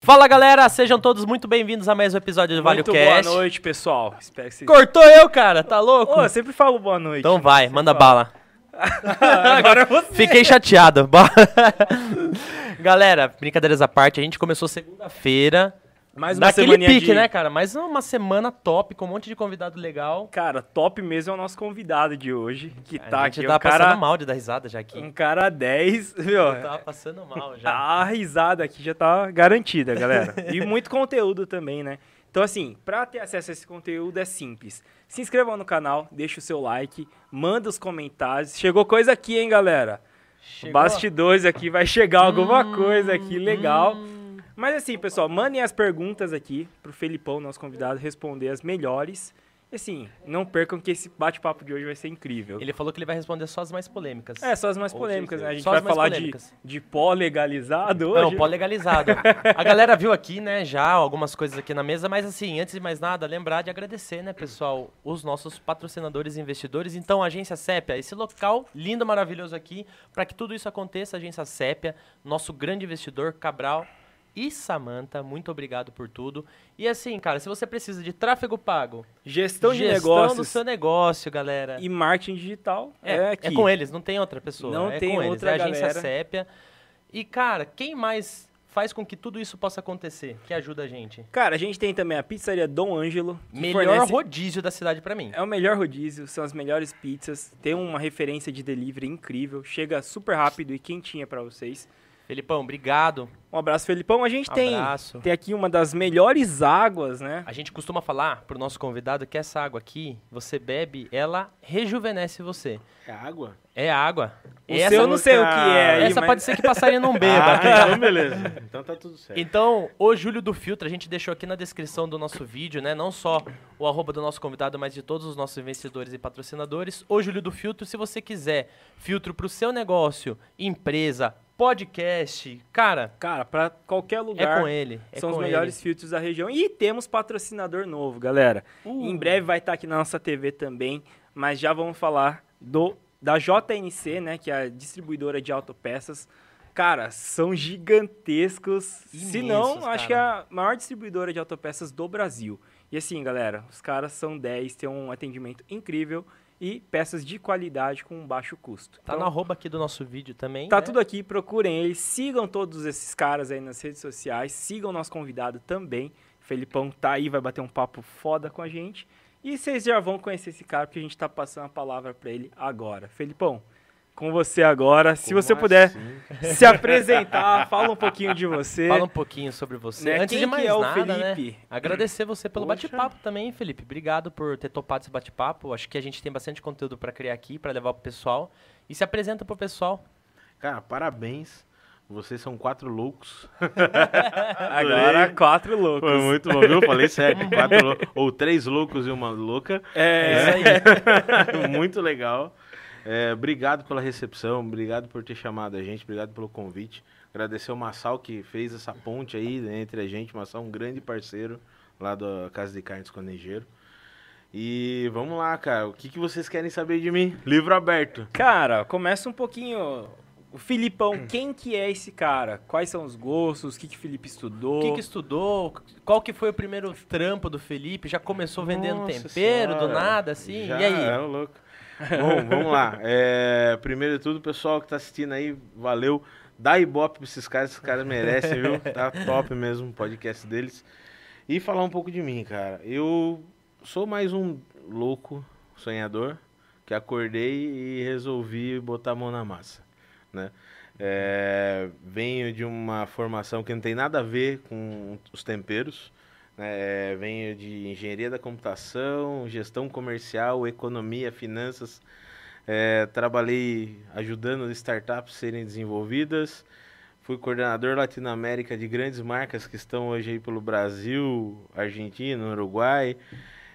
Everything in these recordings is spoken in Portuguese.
Fala galera, sejam todos muito bem-vindos a mais um episódio do Vale Cast. boa noite, pessoal. Espero que vocês... Cortou eu, cara, tá louco? Ô, eu sempre falo boa noite. então vai, Você manda fala. bala. Agora é você. Fiquei chateado. Galera, brincadeiras à parte, a gente começou segunda-feira. Mais uma Daquele semaninha pique, de... né, cara? Mais uma semana top, com um monte de convidado legal. Cara, top mesmo é o nosso convidado de hoje, que tá a gente aqui. tava um cara, passando mal de dar risada já aqui. Um cara 10, viu? Eu tava passando mal já. A risada aqui já tá garantida, galera. e muito conteúdo também, né? Então, assim, pra ter acesso a esse conteúdo é simples. Se inscreva no canal, deixa o seu like, manda os comentários. Chegou coisa aqui, hein, galera? Chegou? Bastidores aqui, vai chegar alguma Hum, coisa aqui legal. hum. Mas assim, pessoal, mandem as perguntas aqui pro Felipão, nosso convidado, responder as melhores. E assim, não percam que esse bate-papo de hoje vai ser incrível. Ele falou que ele vai responder só as mais polêmicas. É, só as mais polêmicas, né? A gente Só vai falar de, polêmicas. de pó legalizado hoje. Não, pó legalizado. A galera viu aqui, né, já algumas coisas aqui na mesa, mas assim, antes de mais nada, lembrar de agradecer, né, pessoal, os nossos patrocinadores e investidores. Então, Agência Sépia, esse local lindo, maravilhoso aqui, para que tudo isso aconteça, Agência Sépia, nosso grande investidor, Cabral e Samanta, muito obrigado por tudo. E assim, cara, se você precisa de tráfego pago, Gestão de gestão negócios do seu negócio, galera. e marketing digital É, é, é, aqui. com eles, não tem outra pessoa. Não é tem com eles, outra é a agência galera. Sépia. E, cara, quem mais faz com que tudo isso possa acontecer? Que ajuda a gente? Cara, a gente tem também a pizzaria Dom Ângelo. Melhor fornece- rodízio da cidade pra mim. É o melhor rodízio, são as melhores pizzas, tem uma referência de delivery incrível, chega super rápido e quentinha pra vocês. Felipão, obrigado. Um abraço, Felipão. A gente tem, Abraço. tem aqui uma das melhores águas, né? A gente costuma falar pro nosso convidado que essa água aqui, você bebe, ela rejuvenesce você. É água? É água. O essa seu eu não sei o que é aí, essa mas- pode ser que passarinho não beba. Ah, então beleza. Então tá tudo certo. Então, o Júlio do Filtro, a gente deixou aqui na descrição do nosso vídeo, né? Não só o arroba do nosso convidado, mas de todos os nossos investidores e patrocinadores. O Júlio do Filtro, se você quiser filtro pro seu negócio, empresa, podcast, cara, Cara, pra qualquer lugar. é com ele. É São com os melhores filtros da região. E temos patrocinador novo, galera. Uh. Em breve vai estar aqui na nossa TV também, mas já vamos falar do da JNC, né, que é a distribuidora de autopeças. Cara, são gigantescos. Se não, Imensos, acho que é a maior distribuidora de autopeças do Brasil. E assim, galera, os caras são 10, têm um atendimento incrível e peças de qualidade com baixo custo. Tá Então, no arroba aqui do nosso vídeo também. Tá né? tudo aqui, procurem eles, sigam todos esses caras aí nas redes sociais, sigam nosso convidado também. Felipão tá aí, vai bater um papo foda com a gente. E vocês já vão conhecer esse cara, porque a gente tá passando a palavra pra ele agora. Felipão, com você agora. Se Como você puder assim? se apresentar, fala um pouquinho de você. Fala um pouquinho sobre você. Né, Antes quem de que mais é o nada, né? Felipe? Agradecer você pelo bate-papo também, Felipe. Obrigado por ter topado esse bate-papo. Acho que a gente tem bastante conteúdo pra criar aqui, pra levar pro pessoal. E se apresenta pro pessoal. Cara, parabéns. Vocês são quatro loucos. Agora, quatro loucos. Foi muito bom, viu? Falei certo. Quatro lou- Ou três loucos e uma louca. É, É isso aí. muito legal. É, obrigado pela recepção, obrigado por ter chamado a gente, obrigado pelo convite. Agradecer o Massal que fez essa ponte aí né, entre a gente. O Massal é um grande parceiro lá da Casa de Carnes Conejeiro. E vamos lá, cara. O que, que vocês querem saber de mim? Livro aberto. Cara, começa um pouquinho. O Filipão, quem que é esse cara? Quais são os gostos? O que, que o Felipe estudou? O que, que estudou? Qual que foi o primeiro trampo do Felipe? Já começou vendendo Nossa tempero do Senhora. nada, assim? Já e aí? É louco. Bom, vamos lá. É, primeiro de tudo, pessoal que tá assistindo aí, valeu. Dá ibope pra esses caras, esses caras merecem, viu? Tá top mesmo o podcast deles. E falar um pouco de mim, cara. Eu sou mais um louco sonhador que acordei e resolvi botar a mão na massa, né? É, venho de uma formação que não tem nada a ver com os temperos. Né? venho de engenharia da computação, gestão comercial, economia, finanças. É, trabalhei ajudando startups serem desenvolvidas. Fui coordenador Latinoamérica de grandes marcas que estão hoje aí pelo Brasil, Argentina, Uruguai.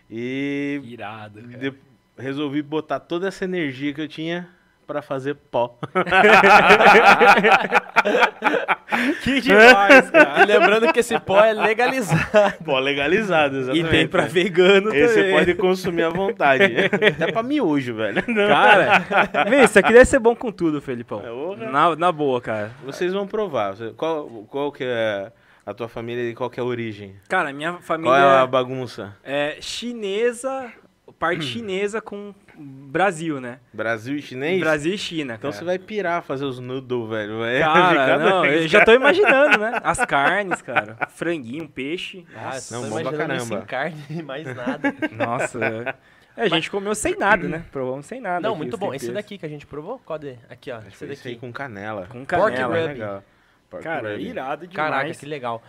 E Irado, cara. de- resolvi botar toda essa energia que eu tinha para fazer pó. Que demais, cara. E lembrando que esse pó é legalizado. pó legalizado, E exatamente. tem pra vegano Esse também. você pode consumir à vontade. Até pra miojo, velho. Não. Cara, vê, isso aqui deve ser bom com tudo, Felipão. É. Na, na boa, cara. Vocês vão provar. Qual, qual que é A tua família de qual que é a origem? Cara, minha Qual é família a bagunça? é chinesa, parte chinesa com Brasil, né? Brasil e chinês? Brasil e China, Então cara. você vai pirar fazer os noodles, velho. Vai Cara, ficar não, eu já tô imaginando, né? As carnes, cara. Franguinho, peixe. Ah, Nossa, não, tô bom pra caramba. sem carne, mais nada. Nossa. É, a gente comeu sem nada, né? Provamos sem nada. Não, aqui, muito bom. Esse daqui que a gente provou, cadê? Aqui, ó. Esse daqui. com canela. Com Pork canela. rub. Bem legal. Pork Cara, rub. irado demais. Caraca, que legal.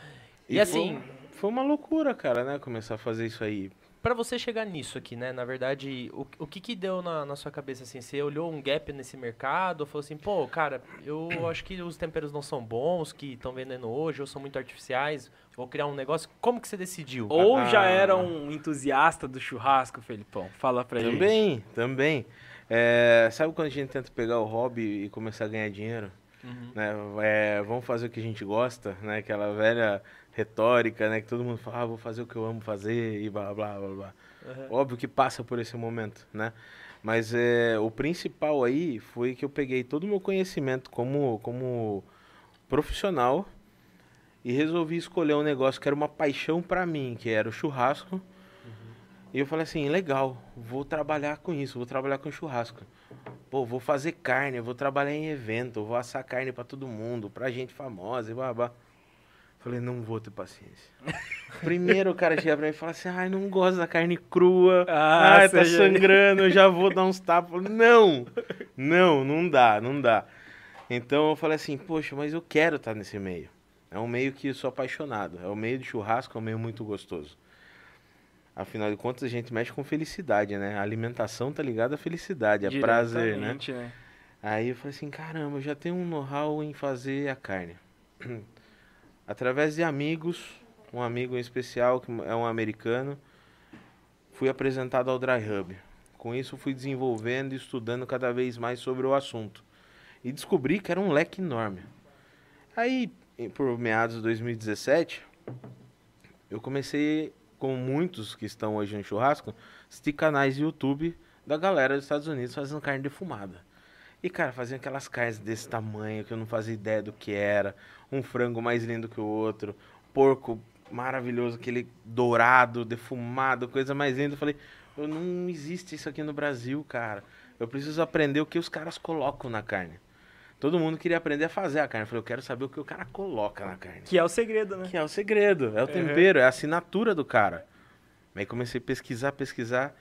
E, E assim, Foi, foi uma loucura, cara, né? Começar a fazer isso aí. Pra você chegar nisso aqui, né? Na verdade, o, o que que deu na, na sua cabeça, assim? Você olhou um gap nesse mercado, ou falou assim, pô, cara, eu acho que os temperos não são bons, que estão vendendo hoje, ou são muito artificiais, vou criar um negócio. Como que você decidiu? Ou já Ah. era um entusiasta do churrasco, Felipão? Fala pra gente. Também, também. É, sabe quando a gente tenta pegar o hobby e começar a ganhar dinheiro? Uhum. Né? É, vamos fazer o que a gente gosta, né? Aquela velha retórica, né? Que todo mundo fala, ah, vou fazer o que eu amo fazer e blá, blá, blá, blá. Uhum. Óbvio que passa por esse momento, né? Mas é, o principal aí foi que eu peguei todo o meu conhecimento como, como profissional e resolvi escolher um negócio que era uma paixão pra mim, que era o churrasco. E eu falei assim, legal, vou trabalhar com isso, vou trabalhar com churrasco. Pô, vou fazer carne, vou trabalhar em evento, vou assar carne pra todo mundo, pra gente famosa e babá. Falei, não vou ter paciência. Primeiro o cara chega pra mim e fala assim, ai, não gosto da carne crua, Ah, ai, tá sangrando, eu já vou dar uns tapas. Não, não, não dá, não dá. Então eu falei assim, poxa, mas eu quero estar nesse meio. É um meio que eu sou apaixonado. É o meio de churrasco, é um meio muito gostoso. Afinal de contas, a gente mexe com felicidade, né? A alimentação tá ligada à felicidade, a prazer, né? Né? Aí eu falei assim, caramba, eu já tenho um know-how em fazer a carne. Através de amigos, um amigo em especial, que é um americano, fui apresentado ao Dry Hub. Com isso fui desenvolvendo e estudando cada vez mais sobre o assunto. E descobri que era um leque enorme. Aí, por meados de 2017, eu comecei, com muitos que estão hoje no churrasco, assistir canais YouTube da galera dos Estados Unidos fazendo carne defumada. E, cara, faziam aquelas carnes desse tamanho que eu não fazia ideia do que era. Um frango mais lindo que o outro. Porco maravilhoso, aquele dourado, defumado, coisa mais linda. Eu falei, "Eu não existe isso aqui no Brasil, cara. Eu preciso aprender o que os caras colocam na carne. Todo mundo queria aprender a fazer a carne. Eu falei, eu quero saber o que o cara coloca na carne. Que é o segredo, né? Que é o segredo, é o tempero, é a assinatura do cara. Aí comecei a pesquisar, pesquisar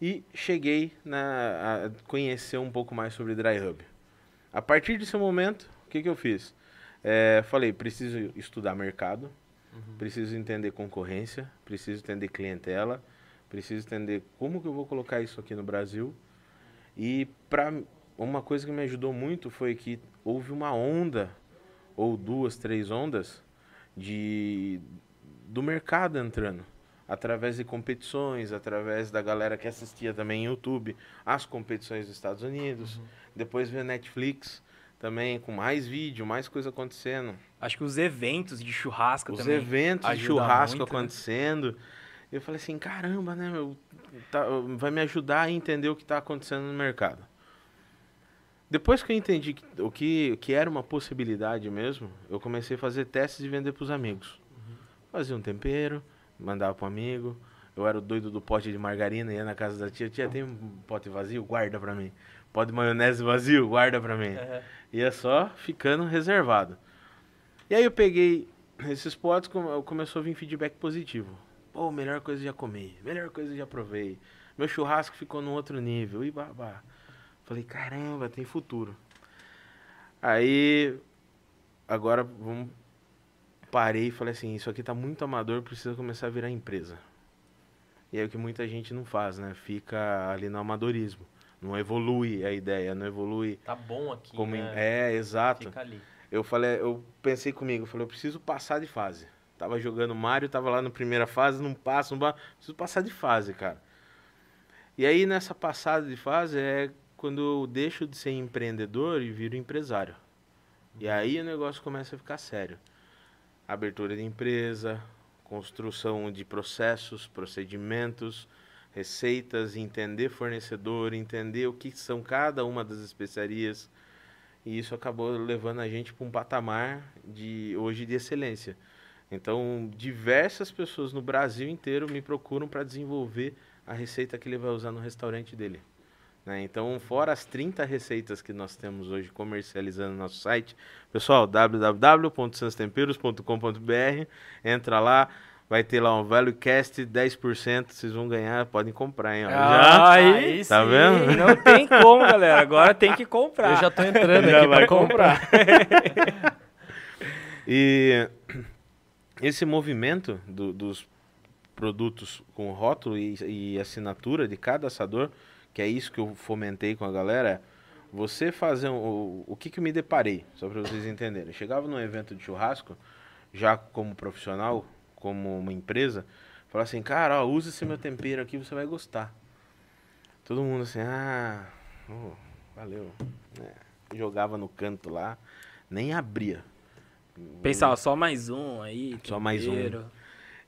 e cheguei na, a conhecer um pouco mais sobre Dry Hub. A partir desse momento, o que, que eu fiz? É, falei, preciso estudar mercado, preciso entender concorrência, preciso entender clientela, preciso entender como que eu vou colocar isso aqui no Brasil. E pra, uma coisa que me ajudou muito foi que houve uma onda, ou duas, três ondas, de do mercado entrando. Através de competições, através da galera que assistia também em YouTube, as competições dos Estados Unidos. Depois veio Netflix também, com mais vídeo, mais coisa acontecendo. Acho que os eventos de churrasco Os também. eventos de churrasco muito, né? acontecendo. Eu falei assim, caramba, né, meu? tá- vai me ajudar a entender o que está acontecendo no mercado. Depois que eu entendi que- o que, que era uma possibilidade mesmo, eu comecei a fazer testes e vender para os amigos. Fazia um tempero, mandava um amigo. Eu era o doido do pote de margarina, ia na casa da tia. Tia, tem um pote vazio? Guarda para mim. Pote de maionese vazio? Guarda para mim. Uhum. Ia só ficando reservado. E aí eu peguei esses potes, come- começou a vir feedback positivo. Pô, melhor coisa já comi, melhor coisa já provei. Meu churrasco ficou num outro nível. E babá. Falei, caramba, tem futuro. Aí, agora vamos. Parei e falei assim: isso aqui tá muito amador, precisa começar a virar empresa. E é o que muita gente não faz, né? Fica ali no amadorismo. Não evolui a ideia, não evolui Tá bom aqui, como né? É, exato. Fica ali. Eu falei, eu pensei comigo, eu falei, eu preciso passar de fase. Tava jogando Mario, tava lá na primeira fase, não passo, não passo, preciso passar de fase, cara. E aí nessa passada de fase é quando eu deixo de ser empreendedor e viro empresário. E aí o negócio começa a ficar sério. Abertura de empresa, construção de processos, procedimentos, receitas, entender fornecedor, entender o que são cada uma das especiarias. E isso acabou levando a gente para um patamar de hoje de excelência. Então, diversas pessoas no Brasil inteiro me procuram para desenvolver a receita que ele vai usar no restaurante dele. Né? Então, fora as 30 receitas que nós temos hoje comercializando no nosso site, pessoal, www.sanstemperos.com.br, entra lá, vai ter lá um ValueCast 10%, vocês vão ganhar, podem comprar, hein? ó. Já? Aí, Tá sim. vendo? Não tem como, galera. Agora tem que comprar. Eu já tô entrando Já aqui vai pra comprar. E esse movimento do- dos produtos com rótulo e, e assinatura de cada assador, que é isso que eu fomentei com a galera, você fazer um, o, o que que eu me deparei, só para vocês entenderem. Eu chegava num evento de churrasco, já como profissional, como uma empresa, falava assim, cara, ó, usa esse meu tempero aqui, você vai gostar. Todo mundo assim, ah, oh, valeu. É, jogava no canto lá, nem abria. Pensava, só mais um aí. Só mais um. tempero.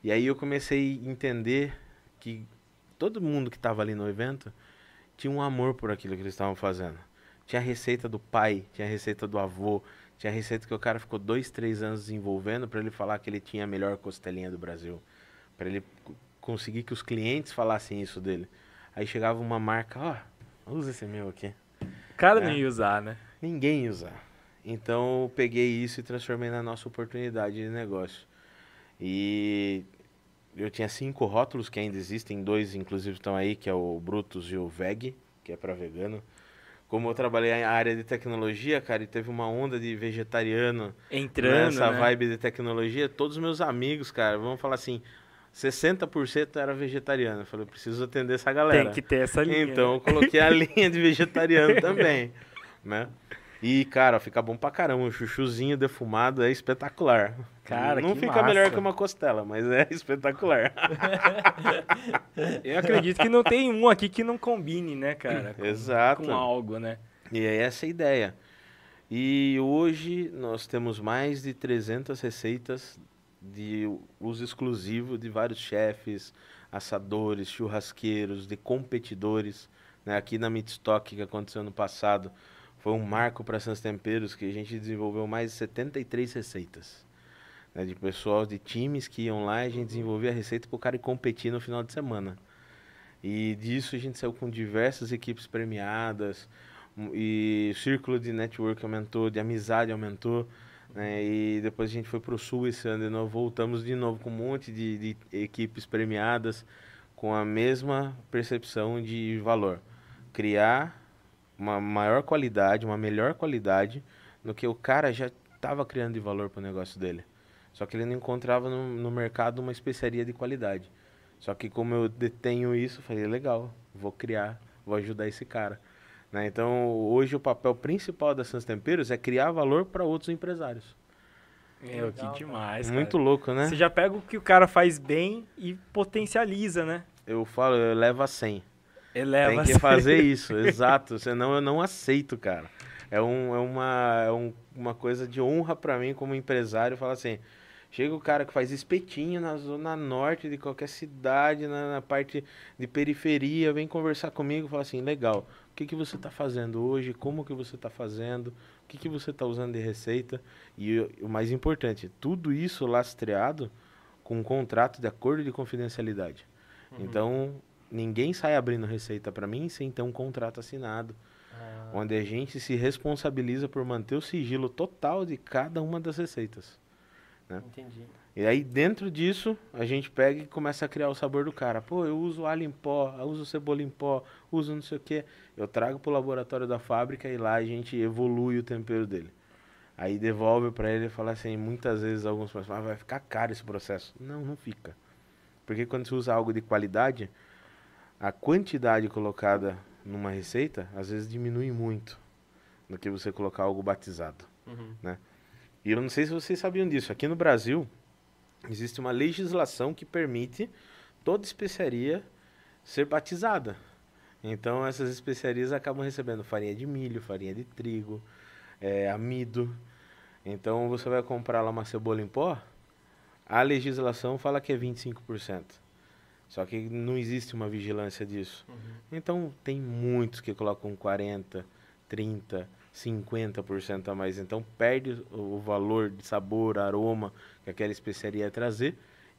E aí eu comecei a entender que todo mundo que estava ali no evento tinha um amor por aquilo que eles estavam fazendo. Tinha a receita do pai, tinha a receita do avô, tinha a receita que o cara ficou dois, três anos desenvolvendo para ele falar que ele tinha a melhor costelinha do Brasil. Para ele conseguir que os clientes falassem isso dele. Aí chegava uma marca, ó, usa esse meu aqui. O cara É. ia usar, né? Ninguém ia usar. Então eu peguei isso e transformei na nossa oportunidade de negócio. E eu tinha cinco rótulos que ainda existem, dois inclusive estão aí, que é o Brutus e o Veg, que é para vegano. Como eu trabalhei na área de tecnologia, cara, e teve uma onda de vegetariano Entrando, nessa né? vibe de tecnologia, todos os meus amigos, cara, vamos falar assim, 60% era vegetariano. Eu falei, eu preciso atender essa galera. Tem que ter essa linha. Então eu coloquei a linha de vegetariano também, né? E, cara, fica bom pra caramba. O chuchuzinho defumado é espetacular. Cara, Não fica massa. melhor que uma costela, mas é espetacular. Eu acredito que não tem um aqui que não combine, né, cara? Com, Exato. com algo, né? E é essa a ideia. E hoje nós temos mais de 300 receitas de uso exclusivo de vários chefes, assadores, churrasqueiros, de competidores. né? Aqui na Meatstock, que aconteceu no passado, foi um marco para Sans Temperos, que a gente desenvolveu mais de 73 receitas. né? De pessoal, de times que iam lá e a gente desenvolvia a receita para o cara ir competir no final de semana. E disso a gente saiu com diversas equipes premiadas, um, e o círculo de network aumentou, de amizade aumentou, né? E depois a gente foi para o sul esse ano de novo, voltamos de novo com um monte de, de equipes premiadas com a mesma percepção de valor. Criar uma maior qualidade, uma melhor qualidade no que o cara já estava criando de valor para o negócio dele. Só que ele não encontrava no, no mercado uma especiaria de qualidade. Só que como eu detenho isso, eu falei, legal, vou criar, vou ajudar esse cara. Né? Então, hoje o papel principal da Sans Temperos é criar valor para outros empresários. Meu, Legal, que demais, cara. Muito louco, né? Você já pega o que o cara faz bem e potencializa, né? Eu falo, eu levo a 100. Eleva Tem que fazer isso, exato. Senão eu não aceito, cara. É, um, é, uma, é um- uma coisa de honra para mim como empresário falar assim. Chega o cara que faz espetinho na zona norte de qualquer cidade, na, na parte de periferia, vem conversar comigo e fala assim, legal, o que, que você está fazendo hoje? Como que você está fazendo? O que, que você está usando de receita? E o, o mais importante, tudo isso lastreado com um contrato de acordo de confidencialidade. Então, ninguém sai abrindo receita para mim sem ter um contrato assinado, Ah, onde a gente se responsabiliza por manter o sigilo total de cada uma das receitas. entendi. E aí, dentro disso, a gente pega e começa a criar o sabor do cara. Pô, eu uso alho em pó, eu uso cebola em pó, uso não sei o quê. Eu trago pro laboratório da fábrica e lá a gente evolui o tempero dele. Aí devolve para ele e fala assim, muitas vezes alguns falam, ah, vai ficar caro esse processo. Não, não fica. Porque quando você usa algo de qualidade, a quantidade colocada numa receita, às vezes diminui muito do que você colocar algo batizado. Uhum. E eu não sei se vocês sabiam disso. Aqui no Brasil, existe uma legislação que permite toda especiaria ser batizada. Então, essas especiarias acabam recebendo farinha de milho, farinha de trigo, eh, amido. Então, você vai comprar lá uma cebola em pó, a legislação fala que é 25%. Só que não existe uma vigilância disso. Uhum. Então, tem muitos que colocam 40%, 30%, 50% a mais. Então perde o valor de sabor, aroma que aquela especiaria ia trazer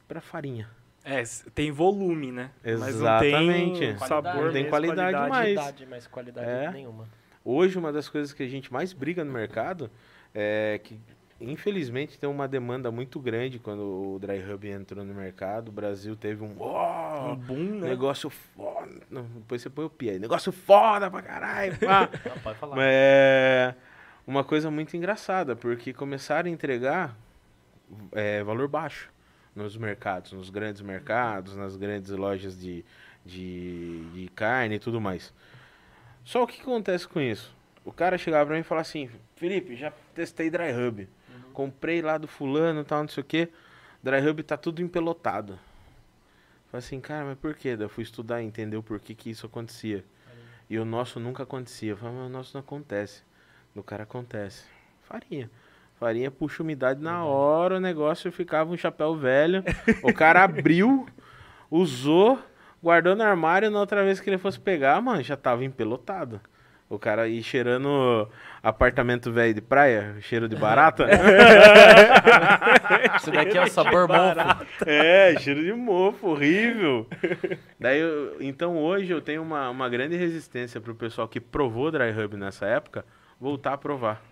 para farinha. É, tem volume, né? Mas não Exatamente. tem Qualidade. sabor, Não tem mesmo, qualidade mais. Qualidade, mas qualidade É. nenhuma. Hoje, uma das coisas que a gente mais briga no mercado é que, infelizmente, tem uma demanda muito grande quando o Dry Hub entrou no mercado. O Brasil teve um, Um "Uau, boom, né? negócio foda. Não, depois você põe o pi aí. Negócio foda pra caralho. pá." Não, pode falar. É uma coisa muito engraçada, porque começaram a entregar é, valor baixo nos mercados, nos grandes mercados, nas grandes lojas de, de, de carne e tudo mais. Só o que acontece com isso? O cara chegava pra mim e falava assim, Felipe, já testei Dry Hub. Comprei lá do fulano e tal, não sei o que. Dry Hub tá tudo empelotado. Falei assim, cara, mas por quê? Daí eu fui estudar e entender o porquê que isso acontecia. E o nosso nunca acontecia. Eu falei, mas o nosso não acontece. Do cara acontece. Farinha. Farinha puxa umidade na hora, o negócio ficava um chapéu velho. o cara abriu, usou, guardou no armário, na outra vez que ele fosse pegar, mano, já tava empelotado. O cara aí cheirando apartamento velho de praia, cheiro de barata. Isso daqui é o sabor mofo. É, cheiro de mofo, horrível. Daí, eu- então hoje eu tenho uma, uma grande resistência pro pessoal que provou Dry Hub nessa época voltar a provar.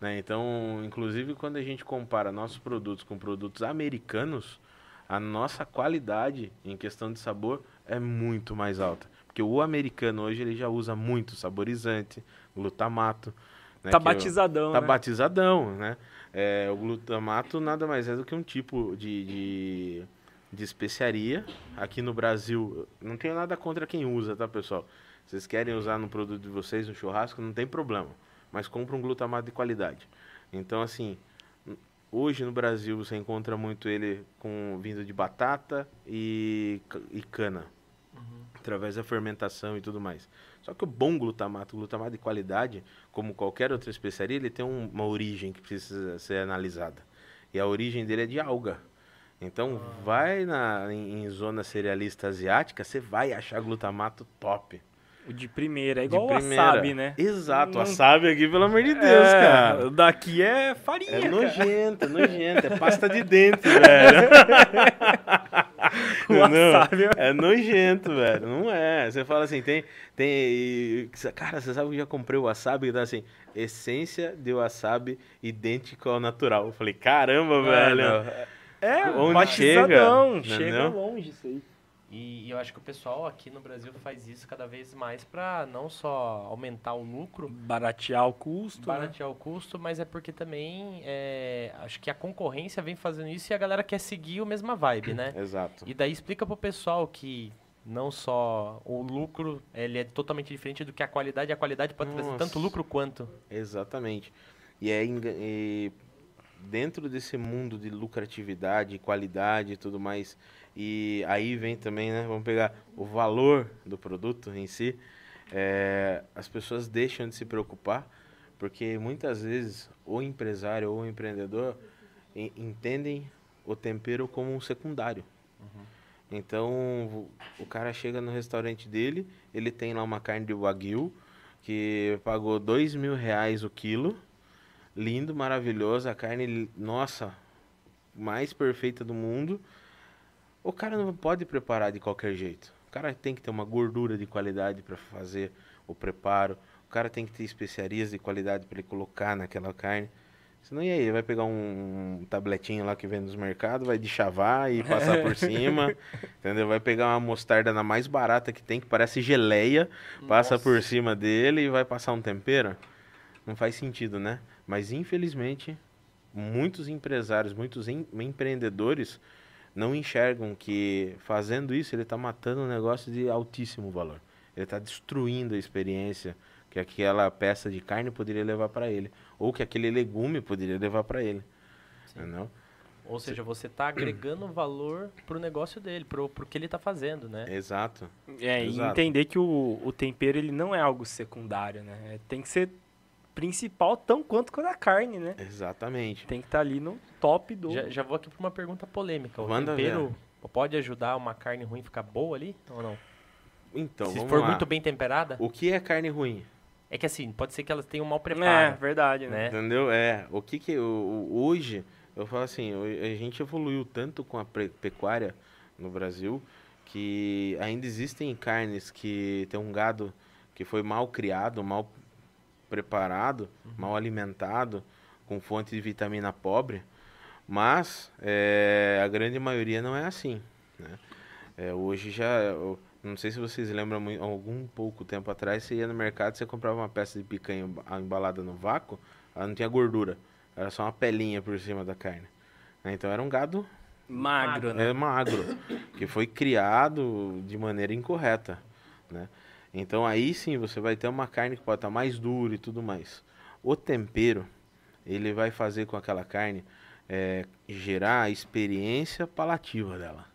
né? Então, inclusive quando a gente compara nossos produtos com produtos americanos, a nossa qualidade em questão de sabor é muito mais alta. Porque o americano hoje ele já usa muito saborizante, glutamato. né, Tá eu- batizadão, Tá né? batizadão, né? É, o glutamato nada mais é do que um tipo de, de, de especiaria. Aqui no Brasil, não tenho nada contra quem usa, tá, pessoal? Vocês querem usar no produto de vocês, no churrasco, não tem problema. Mas compra um glutamato de qualidade. Então, assim, hoje no Brasil você encontra muito ele com vindo de batata e, e cana. Através da fermentação e tudo mais. Só que o bom glutamato, o glutamato de qualidade, como qualquer outra especiaria, ele tem um- uma origem que precisa ser analisada. E a origem dele é de alga. Então, vai na, em, em zona cerealista asiática, você vai achar glutamato top. O de primeira. É De igual o primeira. wasabi, né? Exato, Não- wasabi aqui, pelo amor de Deus, É, cara. Daqui é farinha, É cara. nojento, é nojento, é pasta de dente, velho. O Não, wasabi é nojento, velho. Não é. Você fala assim, tem. tem cara, você sabe que eu já comprei o wasabi e tá assim, essência de wasabi idêntico ao natural. Eu falei, caramba, velho. É, Onde batizadão. chega, Chega entendeu? longe isso aí. E, e eu acho que o pessoal aqui no Brasil faz isso cada vez mais pra não só aumentar o lucro, Baratear o custo. né? baratear o custo, mas é porque também é, acho que a concorrência vem fazendo isso e a galera quer seguir a mesma vibe, né? Exato. E daí explica pro pessoal que não só o lucro, ele é totalmente diferente do que a qualidade, a qualidade pode trazer Nossa. tanto lucro quanto. Exatamente. E é e dentro desse mundo de lucratividade, qualidade e tudo mais, e aí vem também, né? Vamos pegar o valor do produto em si. é, as pessoas deixam de se preocupar, porque muitas vezes o empresário ou o empreendedor en- entendem o tempero como um secundário. Então, o- o cara chega no restaurante dele, ele tem lá uma carne de wagyu, que pagou dois mil reais o quilo. Lindo, maravilhoso, a carne, nossa, mais perfeita do mundo. O cara não pode preparar de qualquer jeito. O cara tem que ter uma gordura de qualidade para fazer o preparo. O cara tem que ter especiarias de qualidade para ele colocar naquela carne. Senão, e aí? Ele vai pegar um tabletinho lá que vem nos mercados, vai deschavar e passar por cima, entendeu? Vai pegar uma mostarda na mais barata que tem, que parece geleia, passa por cima dele e vai passar um tempero. Não faz sentido, né? Mas, infelizmente, muitos empresários, muitos em- empreendedores não enxergam que fazendo isso ele está matando um negócio de altíssimo valor. Ele está destruindo a experiência que aquela peça de carne poderia levar para ele, ou que aquele legume poderia levar para ele. Entendeu? Ou seja, você tá agregando valor pro negócio dele, pro, pro que ele tá fazendo, né? Exato. É, e Exato. entender que o, o tempero ele não é algo secundário, né? É, Tem que ser principal tão quanto com a carne, né? Exatamente. Tem que estar ali no top do. Já, já vou aqui pra uma pergunta polêmica. O Manda tempero pode ajudar uma carne ruim ficar boa ali ou não? Então, Se vamos for lá. muito bem temperada? O que é carne ruim? É que assim, pode ser que elas tenham um mau É, preparo, verdade, né? né? Entendeu? É, o que que o- o- hoje, eu falo assim, a gente evoluiu tanto com a pecuária no Brasil que ainda existem carnes que tem um gado que foi mal criado, mal preparado, mal alimentado, com fonte de vitamina pobre, mas é, a grande maioria não é assim, né? É, hoje já, eu não sei se vocês lembram, algum pouco tempo atrás, você ia no mercado, você comprava uma peça de picanha emba- embalada no vácuo, ela não tinha gordura, era só uma pelinha por cima da carne. né? Então era um gado Magro, né? é magro, que foi criado de maneira incorreta, né? Então aí sim você vai ter uma carne que pode estar mais dura e tudo mais. O tempero, ele vai fazer com aquela carne é, gerar a experiência palativa dela.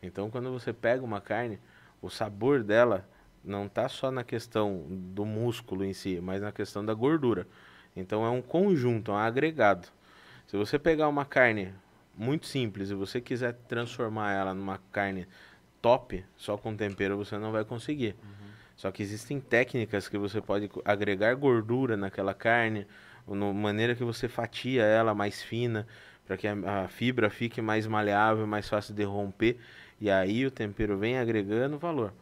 Então quando você pega uma carne, o sabor dela não está só na questão do músculo em si, mas na questão da gordura. Então é um conjunto, é um agregado. Se você pegar uma carne muito simples e você quiser transformar ela numa carne top, só com tempero você não vai conseguir. Só que existem técnicas que você pode agregar gordura naquela carne, no maneira que você fatia ela mais fina, para que a, a fibra fique mais maleável, mais fácil de romper, e aí o tempero vem agregando valor.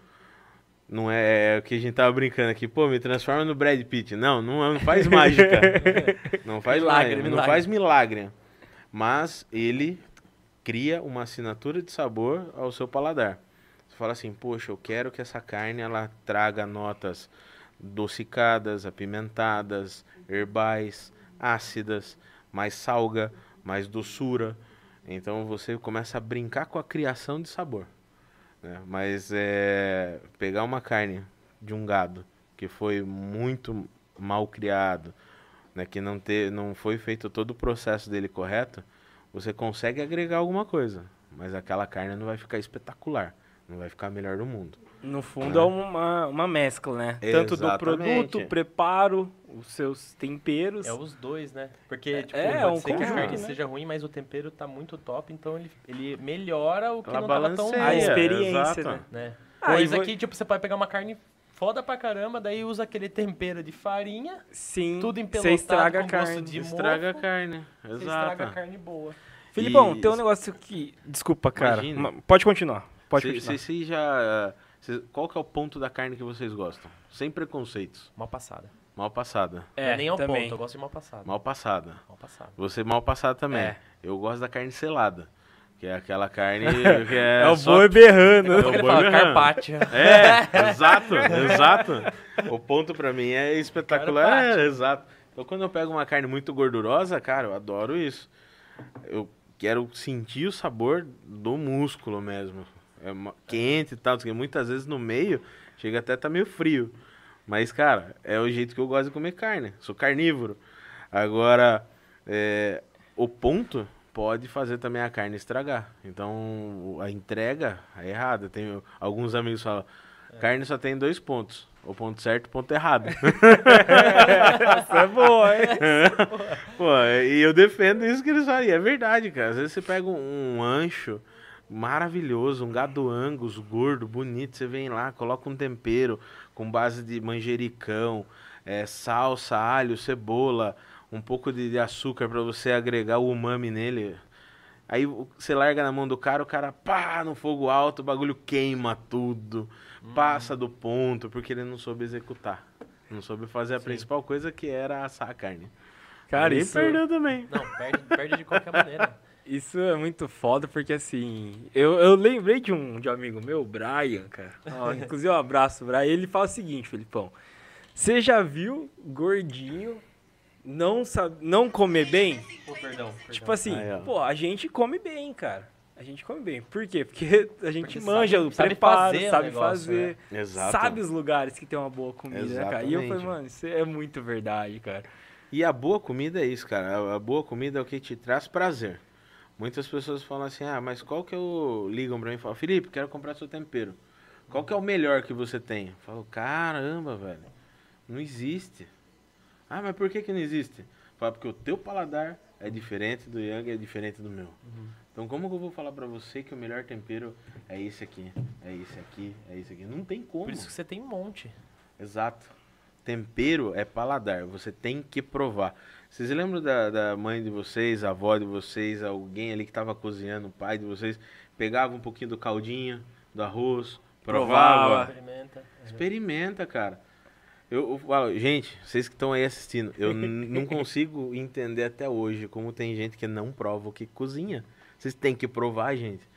Não é, é o que a gente tava brincando aqui, pô, me transforma no Brad Pitt. Não, não, é- não faz mágica. não faz Milagre, mágica, não milagre. faz milagre. Mas ele cria uma assinatura de sabor ao seu paladar. Você fala assim, poxa, eu quero que essa carne ela traga notas docicadas, apimentadas, herbais, ácidas, mais salga, mais doçura. Então você começa a brincar com a criação de sabor. né? Mas é, pegar uma carne de um gado que foi muito mal criado, né, que não, te, não foi feito todo o processo dele correto, você consegue agregar alguma coisa. Mas aquela carne não vai ficar espetacular. Não vai ficar a melhor do mundo. No fundo é uma, uma mescla, né? Tanto do Exatamente. produto, preparo, os seus temperos. É os dois, né? Porque, tipo, é, pode um ser que a carne né? seja ruim, mas o tempero tá muito top, então ele, ele melhora o que Ela não tava tão balanceia. a experiência, exato. né? né? Ah, Coisa e vo- que, tipo, você pode pegar uma carne foda pra caramba, daí usa aquele tempero de farinha, Sim, tudo você empelotado estraga a com gosto carne. de Estraga a mofo, carne. você estraga a Exato. carne boa. Filipão, E- tem um negócio que... Desculpa, cara. Imagina. Ma- Pode continuar. Pode Cê- continuar. cê- cê já. cê- qual que é o ponto da carne que vocês gostam? Sem preconceitos. Mal passada. Mal passada. não é nem ao também. ponto, eu gosto de mal passada. Mal passada. Mal passada. Você mal passada também. É. Eu gosto da carne selada. Que é aquela carne que é. É, o só- boi berrando. Pouco ele boi fala berrando. carpaccio. É, exato, exato. O ponto pra mim é espetacular. Carpaccio. É, exato. Então quando eu pego uma carne muito gordurosa, cara, eu adoro isso. Eu quero sentir o sabor do músculo mesmo. É quente e tal, porque muitas vezes no meio chega até a tá meio frio. Mas, cara, é o jeito que eu gosto de comer carne. Sou carnívoro. Agora, é, o ponto pode fazer também a carne estragar. Então, a entrega é errada. Tem alguns amigos falam, carne só tem dois pontos. O ponto certo e o ponto errado. Essa é boa, hein? Pô, e eu defendo isso que eles falam. E é verdade, cara. Às vezes você pega um, um ancho maravilhoso, um gado angus gordo, bonito. Você vem lá, coloca um tempero com base de manjericão, é, salsa, alho, cebola, um pouco de, de açúcar para você agregar o umami nele. Aí você larga na mão do cara, o cara pá no fogo alto, o bagulho queima tudo, passa do ponto, porque ele não soube executar. Não soube fazer a principal coisa que era assar a carne. Cara, Ele isso, perdeu também. Não, perde, perde de qualquer maneira. isso é muito foda, porque assim... Eu, eu lembrei de um, de um amigo meu, o Brian, cara. Ó, inclusive, um abraço, Brian. Ele fala o seguinte, Felipão. Você já viu gordinho não, sabe, não comer bem? Pô, perdão, perdão. Tipo assim, Aí, ó. pô, a gente come bem, cara. A gente come bem. Por quê? Porque a gente Porque manja sabe- o sabe fazer sabe negócio, fazer, Exato. sabe os lugares que tem uma boa comida, né, cara? E eu falei, mano, isso é muito verdade, cara. E a boa comida é isso, cara. A boa comida é o que te traz prazer. Muitas pessoas falam assim, ah, mas qual que é o... Ligam pra mim e falam, Felipe, quero comprar seu tempero. Qual que é o melhor que você tem? Eu falo, caramba, velho. Não existe. Ah, mas por que que não existe? Fala, porque o teu paladar é diferente do Yang é diferente do meu. Então como que eu vou falar pra você que o melhor tempero é esse aqui, é esse aqui, é esse aqui? Não tem como. Por isso que você tem um monte. Exato. tempero é paladar, você tem que provar. Vocês lembram da, da mãe de vocês, a avó de vocês, alguém ali que tava cozinhando, o pai de vocês, pegava um pouquinho do caldinho, do arroz, provava. Provava. Experimenta. Experimenta, cara. Eu, eu gente, vocês que estão aí assistindo, eu não consigo entender até hoje como tem gente que não prova o que cozinha. Vocês têm que provar, gente.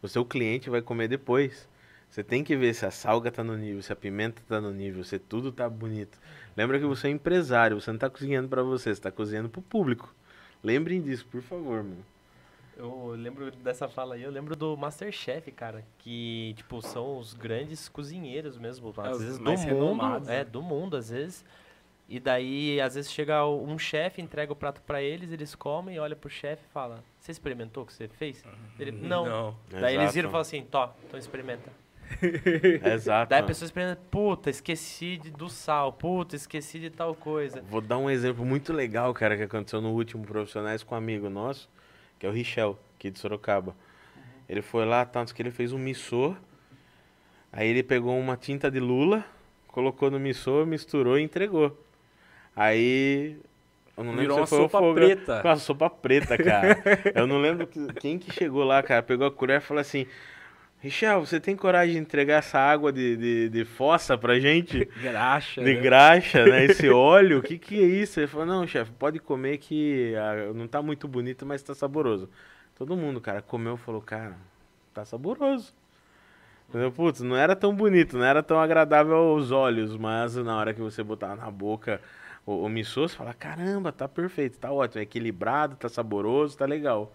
O seu cliente vai comer depois. Você tem que ver se a salga tá no nível, se a pimenta tá no nível, se tudo tá bonito. Lembra que você é empresário, você não tá cozinhando para você, você tá cozinhando pro público. Lembrem disso, por favor, mano. Eu lembro dessa fala aí, eu lembro do Masterchef, cara, que, tipo, são os grandes cozinheiros mesmo, às É, vezes do mundo, é, né? do mundo, às vezes. E daí, às vezes chega um chefe, entrega o prato pra eles, eles comem, olha pro chefe e fala: "Você experimentou o que você fez?" Ele: "Não". Não. Daí eles Exato. viram e falam assim: "Tó, então experimenta". Exato. Daí a pessoa experimenta: "Puta, esqueci de- do sal. Puta, esqueci de tal coisa". Vou dar um exemplo muito legal, cara, que aconteceu no último Profissionais com um amigo nosso, que é o Richel, aqui de Sorocaba. Ele foi lá, tanto que ele fez um missô, aí ele pegou uma tinta de lula, colocou no missô, misturou e entregou. Aí, eu não lembro Virou se uma foi o sopa Foga- preta. Uma sopa preta, cara. eu não lembro que- quem que chegou lá, cara, pegou a colher e falou assim... Richel, você tem coragem de entregar essa água de, de, de fossa pra gente? Graxa. De né? graxa, né? Esse óleo, o que que é isso? Ele falou, não, chefe, pode comer que ah, não tá muito bonito, mas tá saboroso. Todo mundo, cara, comeu e falou, cara, tá saboroso. Entendeu? Putz, não era tão bonito, não era tão agradável aos olhos, mas na hora que você botar na boca o, o missô, você fala, caramba, tá perfeito, tá ótimo, é equilibrado, tá saboroso, tá legal.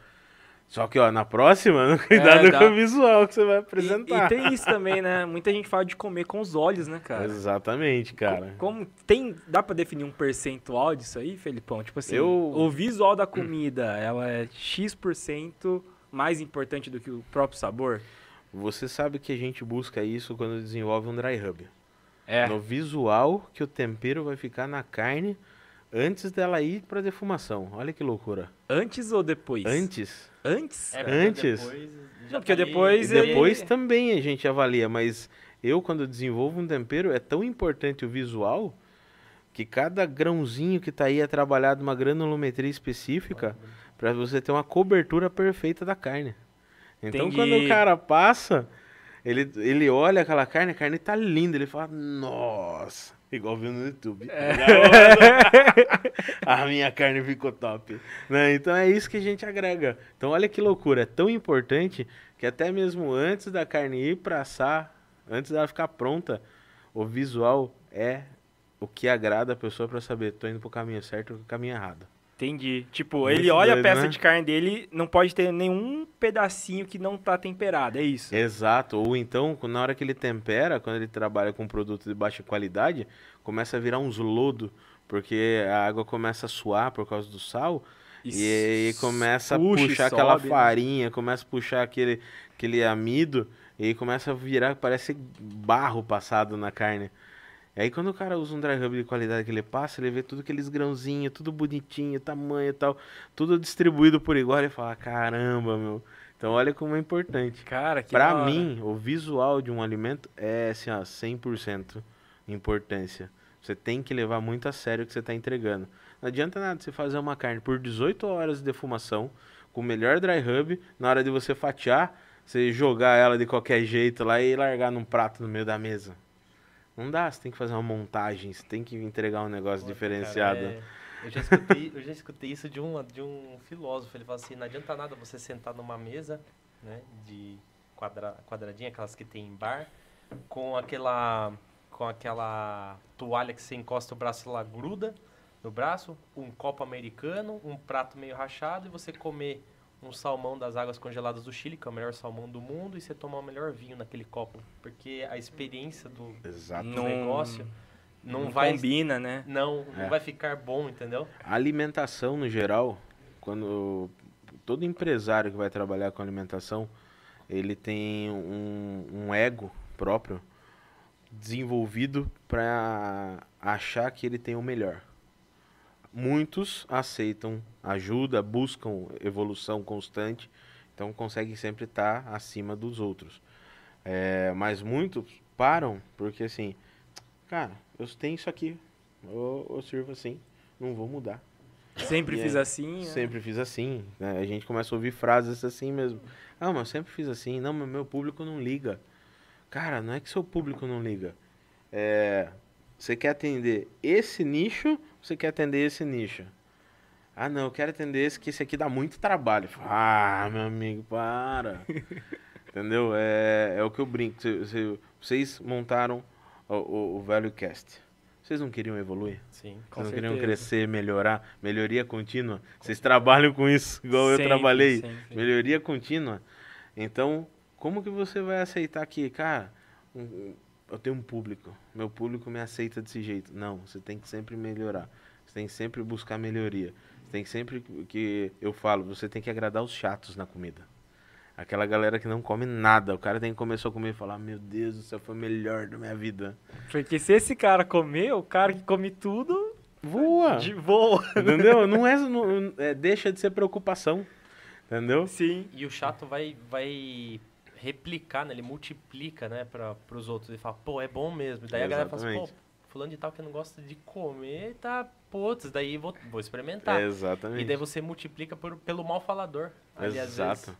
Só que, ó, na próxima, cuidado É, com o visual que você vai E, apresentar. e tem isso também, né? Muita gente fala de comer com os olhos, né, cara? Exatamente, cara. Como tem, dá pra definir um percentual disso aí, Felipão? Tipo assim, Eu- o visual da comida, ela é X% mais importante do que o próprio sabor? Você sabe que a gente busca isso quando desenvolve um dry rub. É. No visual que o tempero vai ficar na carne antes dela ir para defumação. Olha que loucura. Antes ou depois? Antes. Antes? É, Antes? depois já Não, porque tá depois E ele- depois também a gente avalia, mas eu quando desenvolvo um tempero é tão importante o visual que cada grãozinho que tá aí é trabalhado uma granulometria específica para você ter uma cobertura perfeita da carne. Então Entendi. quando o cara passa, ele, ele olha aquela carne, a carne tá linda, ele fala, nossa, igual viu no YouTube. a minha carne ficou top. Né? Então é isso que a gente agrega. Então olha que loucura, é tão importante que até mesmo antes da carne ir pra assar, antes dela ficar pronta, o visual é o que agrada a pessoa pra saber, tô indo pro caminho certo ou pro caminho errado. Entendi. Tipo, ele olha a peça né? de carne dele, não pode ter nenhum pedacinho que não tá temperado, é isso? Exato, ou então, na hora que ele tempera, quando ele trabalha com produto de baixa qualidade, começa a virar uns lodo, porque a água começa a suar por causa do sal, e, aí começa a puxa e puxar aquela sobe, né? farinha, começa a puxar aquele, aquele amido, e começa a virar, parece barro passado na carne. E aí quando o cara usa um dry rub de qualidade que ele passa, ele vê tudo aqueles grãozinhos, tudo bonitinho, tamanho e tal, tudo distribuído por igual, ele fala, caramba, meu. Então olha como é importante. Cara, que Pra mim, o visual de um alimento é assim, ó, 100% importância. Você tem que levar muito a sério o que você está entregando. Não adianta nada você fazer uma carne por 18 horas de defumação, com o melhor dry rub, na hora de você fatiar, você jogar ela de qualquer jeito lá e largar num prato no meio da mesa. Não dá, você tem que fazer uma montagem, você tem que entregar um negócio diferenciado. cara, é- eu, já escutei, eu já escutei isso de um, de um filósofo. Ele fala assim: não adianta nada você sentar numa mesa né, de quadra, quadradinha, aquelas que tem em bar, com aquela, com aquela toalha que você encosta o braço lá, gruda no braço, um copo americano, um prato meio rachado e você comer um salmão das águas congeladas do Chile, que é o melhor salmão do mundo, e você tomar o melhor vinho naquele copo. Porque a experiência do, Exato. do negócio não, Não vai combina, né? não, não É. vai ficar bom, entendeu? A alimentação no geral, quando todo empresário que vai trabalhar com alimentação, ele tem um, um ego próprio desenvolvido para achar que ele tem o melhor. Muitos aceitam ajuda, buscam evolução constante, então conseguem sempre estar acima dos outros. É, mas muitos param porque assim, cara, eu tenho isso aqui, Eu, eu sirvo assim, não vou mudar. Sempre E fiz aí, assim. né? Sempre fiz assim. né? A gente começa a ouvir frases assim mesmo. Ah, mas eu sempre fiz assim. Não, mas meu público não liga. Cara, não é que seu público não liga. É, você quer atender esse nicho, você quer atender esse nicho. Ah, não, eu quero atender esse, que esse aqui dá muito trabalho. Eu Ah, meu amigo, para. Entendeu? É, é o que eu brinco. Cê- cê- vocês montaram o, o, o Value Cast. Vocês não queriam evoluir? Sim. Com Vocês não queriam certeza. crescer, melhorar, melhoria contínua. Vocês trabalham com isso, igual eu Sempre, trabalhei. sempre. Melhoria contínua. Então, como que você vai aceitar que, cara, um- eu tenho um público, meu público me aceita desse jeito? Não, você tem que sempre melhorar. Você tem que sempre buscar melhoria. Você tem que sempre que eu falo, você tem que agradar os chatos na comida. Aquela galera que não come nada. O cara tem que começar a comer e falar, meu Deus, do céu foi o melhor da minha vida. Porque se esse cara comer, o cara que come tudo, Voa! de boa. Entendeu? Não é, não- é- deixa de ser preocupação. Entendeu? Sim. E o chato vai, vai replicar, né? Ele multiplica, né, para os outros. Ele fala, pô, é bom mesmo. Daí a galera fala assim, pô, Exatamente. fulano de tal que não gosta de comer, tá, putz, daí vou, vou experimentar. Exatamente. E daí você multiplica por, pelo mal falador. Ali, Exato.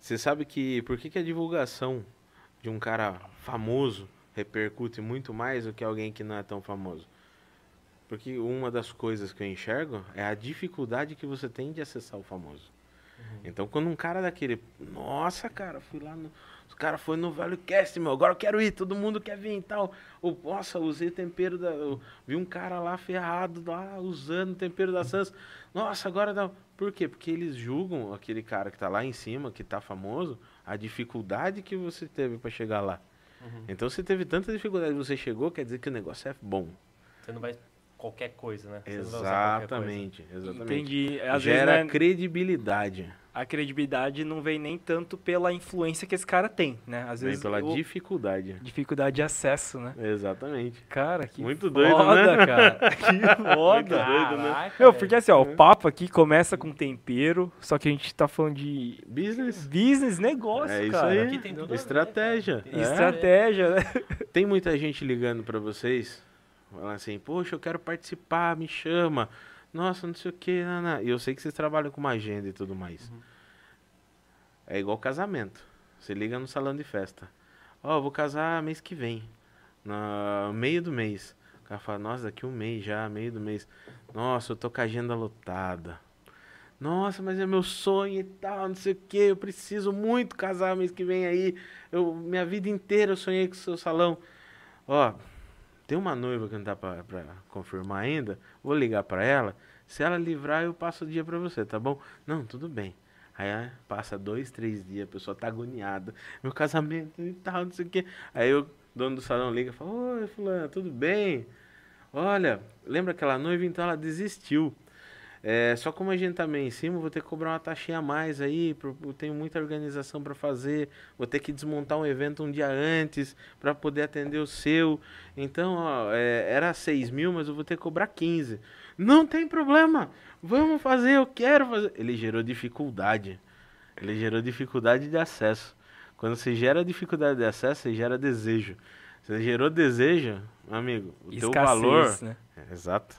Você sabe que por que, que a divulgação de um cara famoso repercute muito mais do que alguém que não é tão famoso? Porque uma das coisas que eu enxergo é a dificuldade que você tem de acessar o famoso. Então, quando um cara daquele, nossa, cara, fui lá no. Os cara foi no Velho Cast, meu, agora eu quero ir, todo mundo quer vir e tal. Ou, nossa, usei tempero da. Eu vi um cara lá ferrado, lá, usando tempero da Sans. Nossa, agora dá. Por quê? Porque eles julgam aquele cara que tá lá em cima, que tá famoso, a dificuldade que você teve para chegar lá. Uhum. Então, se teve tanta dificuldade você chegou, quer dizer que o negócio é bom. Você não vai qualquer coisa, né? Você qualquer coisa. Exatamente, exatamente. Entendi. Às Gera vezes, né, credibilidade. a credibilidade não vem nem tanto pela influência que esse cara tem, né? Às Vem vezes pela o- dificuldade. dificuldade de acesso, né? Exatamente. Cara, que Muito foda, doido, né? cara. Que Muito foda. doido, né? Meu, porque assim, ó, o papo aqui começa com tempero, só que a gente tá falando de Business. business, negócio, É isso cara. aí. Aqui tem tudo Estratégia. cara. Tem É. Estratégia, né? Tem muita gente ligando pra vocês, falando assim, poxa, eu quero participar, me chama. Nossa, não sei o que, E eu sei que vocês trabalham com uma agenda e tudo mais. É igual casamento. Você liga no salão de festa. Ó, eu vou casar mês que vem. No meio do mês. O cara fala, nossa, daqui um mês já, meio do mês. Nossa, eu tô com a agenda lotada. Nossa, mas é meu sonho e tal, não sei o que. Eu preciso muito casar mês que vem aí. Eu, minha vida inteira eu sonhei com o seu salão. Ó, tem uma noiva que não dá pra, pra confirmar ainda. Vou ligar pra ela. Se ela livrar, eu passo o dia pra você, tá bom? Não, tudo bem. Aí ah, passa dois, três dias, a pessoa tá agoniada. Meu casamento e tal, não sei o quê. Aí o dono do salão liga e fala: Oi, Fulano, tudo bem? Olha, lembra aquela noiva? Então ela desistiu. É, só como a gente tá meio em cima, vou ter que cobrar uma taxinha a mais aí. Eu tenho muita organização para fazer. Vou ter que desmontar um evento um dia antes para poder atender o seu. Então, ó, é, era 6 mil, mas eu vou ter que cobrar 15. Não tem problema. Vamos fazer, eu quero fazer. Ele gerou dificuldade. Ele gerou dificuldade de acesso. Quando você gera dificuldade de acesso, você gera desejo. Você gerou desejo, amigo, o teu Escassez, valor. né? É, Exato.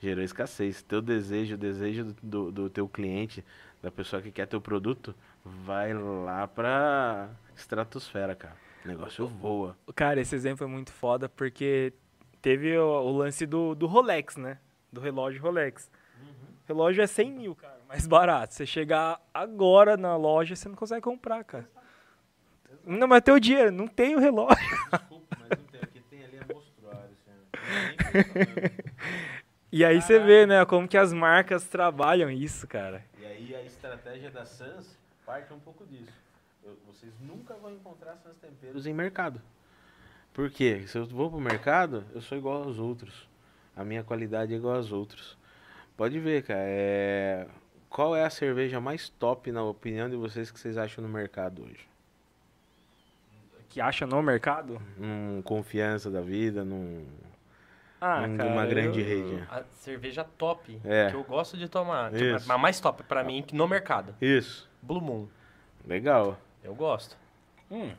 Gerou escassez. Teu desejo, o desejo do, do, teu cliente, da pessoa que quer teu produto, vai lá pra estratosfera, cara. O negócio voa. Cara, esse exemplo é muito foda porque teve o, o lance do, do Rolex, né? Do relógio Rolex. Relógio é 100 mil, cara, mais barato. Você chegar agora na loja, você não consegue comprar, cara. Não, mas tem o dinheiro, não tem o relógio. Desculpa, mas não tem. O que tem ali é monstruário, senhor. E aí você vê, né, como que as marcas trabalham isso, cara. E aí a estratégia da Sans parte um pouco disso. Eu- vocês nunca vão encontrar Sans Temperos em mercado. Por quê? Se eu vou pro mercado, eu sou igual aos outros. A minha qualidade é igual aos outros. Pode ver, cara. É... Qual é a cerveja mais top, na opinião de vocês, que vocês acham no mercado hoje? Que acha no mercado? Num confiança da vida, num... Ah, de cara, uma grande eu- rede. A cerveja top É. que eu gosto de tomar. Tipo, a mais top pra mim no mercado. Isso. Blue Moon. Legal. Eu gosto. Hum,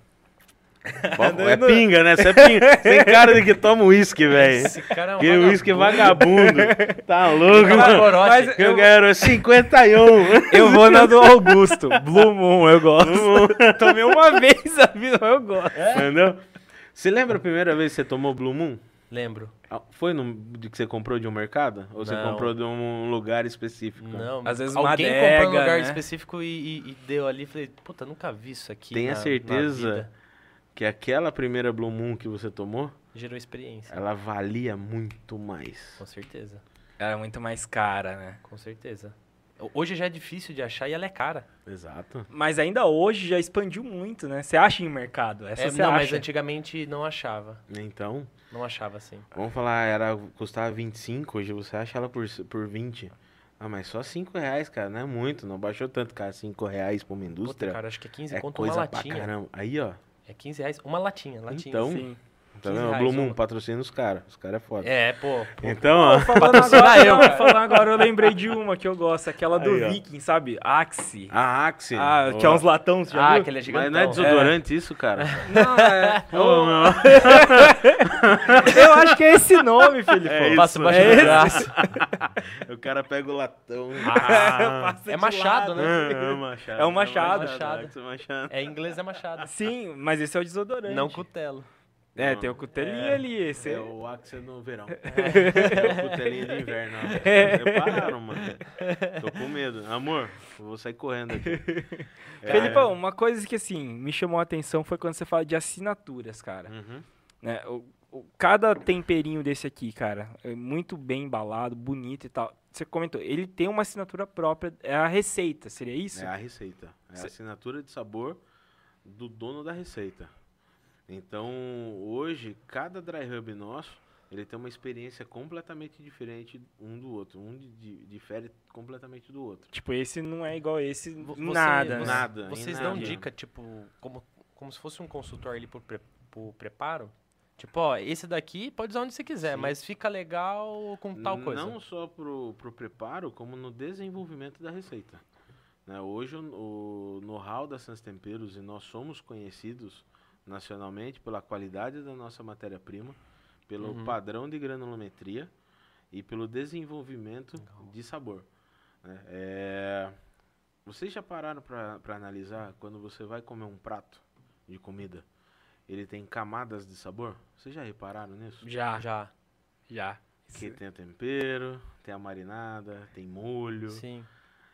é pinga, né? Você é pinga. Tem cara de que toma uísque, velho. Esse cara é um Que uísque vagabundo. vagabundo. Tá louco, mano. Mas Eu eu, quero 51. eu vou na do Augusto. Blue Moon, eu gosto. Tomei uma vez a vida, mas eu gosto. Entendeu? Você lembra a primeira vez que você tomou Blue Moon? Lembro. Ah, Foi no, de que você comprou de um mercado? Ou você Não. comprou de um lugar específico? Não, Às vezes alguém uma comprou adega, num lugar né? específico e, e- e deu ali. Falei, puta, nunca vi isso aqui. Tenha na- na certeza vida. que aquela primeira Blue Moon que você tomou, Gerou experiência. ela valia muito mais. Com certeza. Era muito mais cara, né? Com certeza. Hoje já é difícil de achar e ela é cara. Exato. Mas ainda hoje já expandiu muito, né? Você acha em mercado? Essa É, você não, acha? mas antigamente não achava. Então, Não achava assim. vamos falar, era, custava 25, hoje você acha ela por, por 20. Ah, mas só 5 reais, cara, não é muito, não baixou tanto, cara, 5 reais pra uma Puta, indústria. cara, acho que é 15 é conto uma coisa pra latinha. caramba. Aí, ó, É 15 reais uma latinha, latinha. Então, Sim. Tá 15 vendo? Blue Moon patrocina os caras, os caras é foda. É, pô. pô. Então, ó, Falando Patrocina agora, eu, cara. falando agora, eu lembrei de uma que eu gosto, aquela do Aí. Viking, sabe? Axe. a Axe. Ah, que é uns latão, você já Ah, viu? aquele é gigantão. Mas não é desodorante isso, cara? Não, é... Meu. eu acho que é esse nome, Felipe. É isso. Passa embaixo É do braço. o cara pega o latão. Ah, é machado, lado. né? É um machado. É um machado. Machado. Axe, machado. É em inglês é machado. Sim, mas esse é o desodorante. Não cutelo. É, tem o cutelinho É. ali, esse. É o Axe no verão. É o cutelinho de inverno. Repararam, mano. Tô com medo. Amor, vou sair correndo aqui. É, Felipão, uma coisa que assim, me chamou a atenção foi quando você fala de assinaturas, cara. Uhum. né? O, o- cada temperinho desse aqui, cara, é muito bem embalado, bonito e tal. Você comentou, ele tem uma assinatura própria, é a receita, seria isso? É a receita. É a assinatura de sabor do dono da receita. Então, hoje, cada dry hub nosso, ele tem uma experiência completamente diferente um do outro. Um di- di- difere completamente do outro. Tipo, esse não é igual esse você- nada, né? você- Nada, em Vocês nada. dão dica, tipo, como, como se fosse um consultor ali por, pre- por preparo? Tipo, ó, esse daqui pode usar onde você quiser, Sim. mas fica legal com tal coisa. Não só pro, pro preparo, como no desenvolvimento da receita. Né, Hoje o, o know-how da Sans Temperos e nós somos conhecidos nacionalmente pela qualidade da nossa matéria-prima, pelo Uhum. padrão de granulometria e pelo desenvolvimento de sabor. né. É, vocês já pararam para analisar quando você vai comer um prato de comida? Ele tem camadas de sabor? Vocês já repararam nisso? Já, Já, já. Que tem o tempero, tem a marinada, tem molho. sim.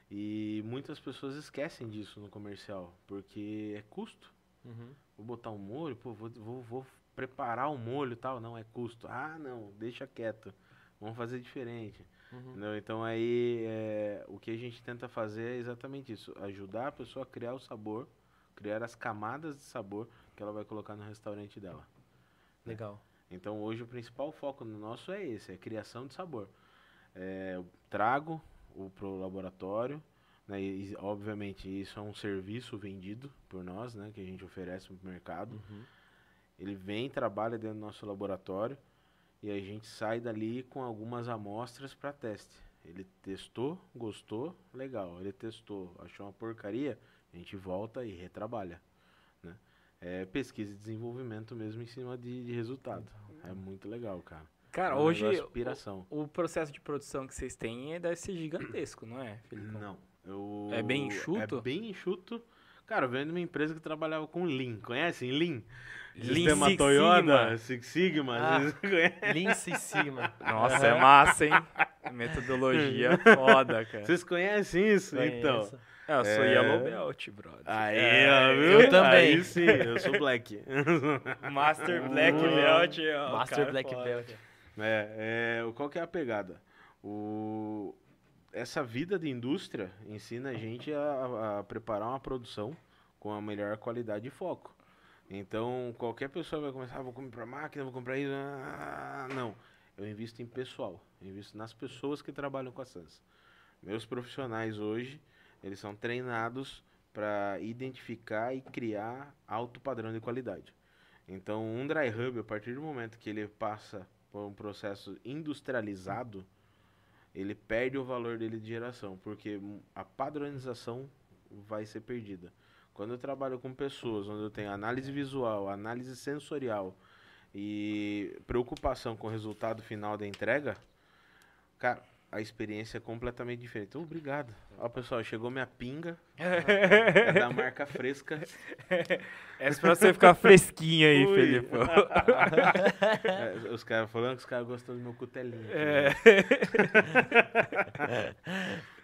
E muitas pessoas esquecem disso no comercial, porque é custo. Uhum. Vou botar um molho, pô, vou, vou, vou preparar o molho e tal. Não, é custo. Ah, não, deixa quieto. Vamos fazer diferente. Uhum. Então aí é, o que a gente tenta fazer é exatamente isso. Ajudar a pessoa a criar o sabor, criar as camadas de sabor que ela vai colocar no restaurante dela. Legal. Então hoje o principal foco no nosso é esse, é criação de sabor. É, eu trago o pro laboratório, né, e, obviamente isso é um serviço vendido por nós, né, que a gente oferece para o mercado. Uhum. Ele vem, trabalha dentro do nosso laboratório e a gente sai dali com algumas amostras para teste. Ele testou, gostou, legal. Ele testou, achou uma porcaria, a gente volta e retrabalha. Né? É pesquisa e desenvolvimento mesmo em cima de, de resultado. É muito legal, cara. Cara, É um hoje o, o processo de produção que vocês têm é- deve ser gigantesco, não é, Felipão? Não. Eu, É bem enxuto? É bem enxuto. Cara, eu venho de uma empresa que trabalhava com Lean. Conhecem Lean? Lean Sistema Six Toyota, Sigma. Six Sigma. Ah. vocês conhecem? Lince em cima. Nossa, é massa, hein? Metodologia foda, cara. Vocês conhecem isso? Então. Conheço. É, eu sou É. Yellow Belt, brother. Aí, É, ó, viu? eu também. Aí sim, eu sou black. Master Black. Belt. ó, Master cara, Black foda. Belt. É, é, qual que é a pegada? O, essa vida de indústria ensina a gente a, a preparar uma produção com a melhor qualidade e foco. Então, qualquer pessoa vai começar, ah, vou comprar máquina, vou comprar isso. ah, não, eu invisto em pessoal, eu invisto nas pessoas que trabalham com a Sans. Meus profissionais hoje, eles são treinados para identificar e criar alto padrão de qualidade. Então, um dry hub, a partir do momento que ele passa por um processo industrializado, ele perde o valor dele de geração, porque a padronização vai ser perdida. Quando eu trabalho com pessoas, onde eu tenho análise visual, análise sensorial e preocupação com o resultado final da entrega, cara, a experiência é completamente diferente. Obrigado. Ó, pessoal, chegou minha pinga. é da marca fresca. Essa pra você ficar fresquinho aí, Ui. Felipe. É, os caras falando que os caras gostam do meu cutelinho. É.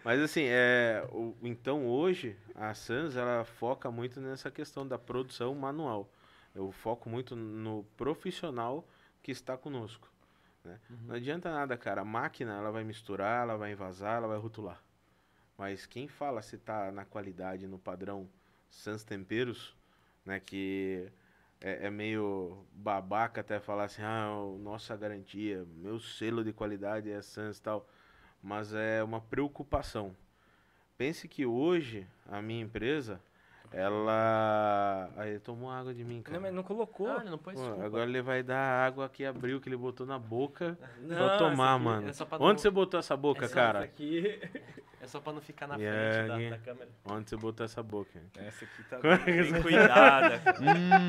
Mas assim, é, o- então hoje a Sans ela foca muito nessa questão da produção manual. Eu foco muito no profissional que está conosco. Né? Não adianta nada, cara. A máquina ela vai misturar, ela vai envasar, ela vai rotular. Mas quem fala se está na qualidade, no padrão Sans Temperos, né, que é, é meio babaca até falar assim, ah, nossa garantia, meu selo de qualidade é Sans e tal mas é uma preocupação. Pense que hoje a minha empresa, ela. Aí ele tomou água de mim, cara. Não, mas não colocou. Ah, não pôs Pô, agora ele vai dar a água que abriu, que ele botou na boca Não, pra tomar, aqui mano. é pra Onde não- você botou essa boca, Essa cara? aqui. É só pra não ficar na Yeah, frente da, yeah. da câmera. Onde você botou essa boca? Essa aqui tá bem cuidada.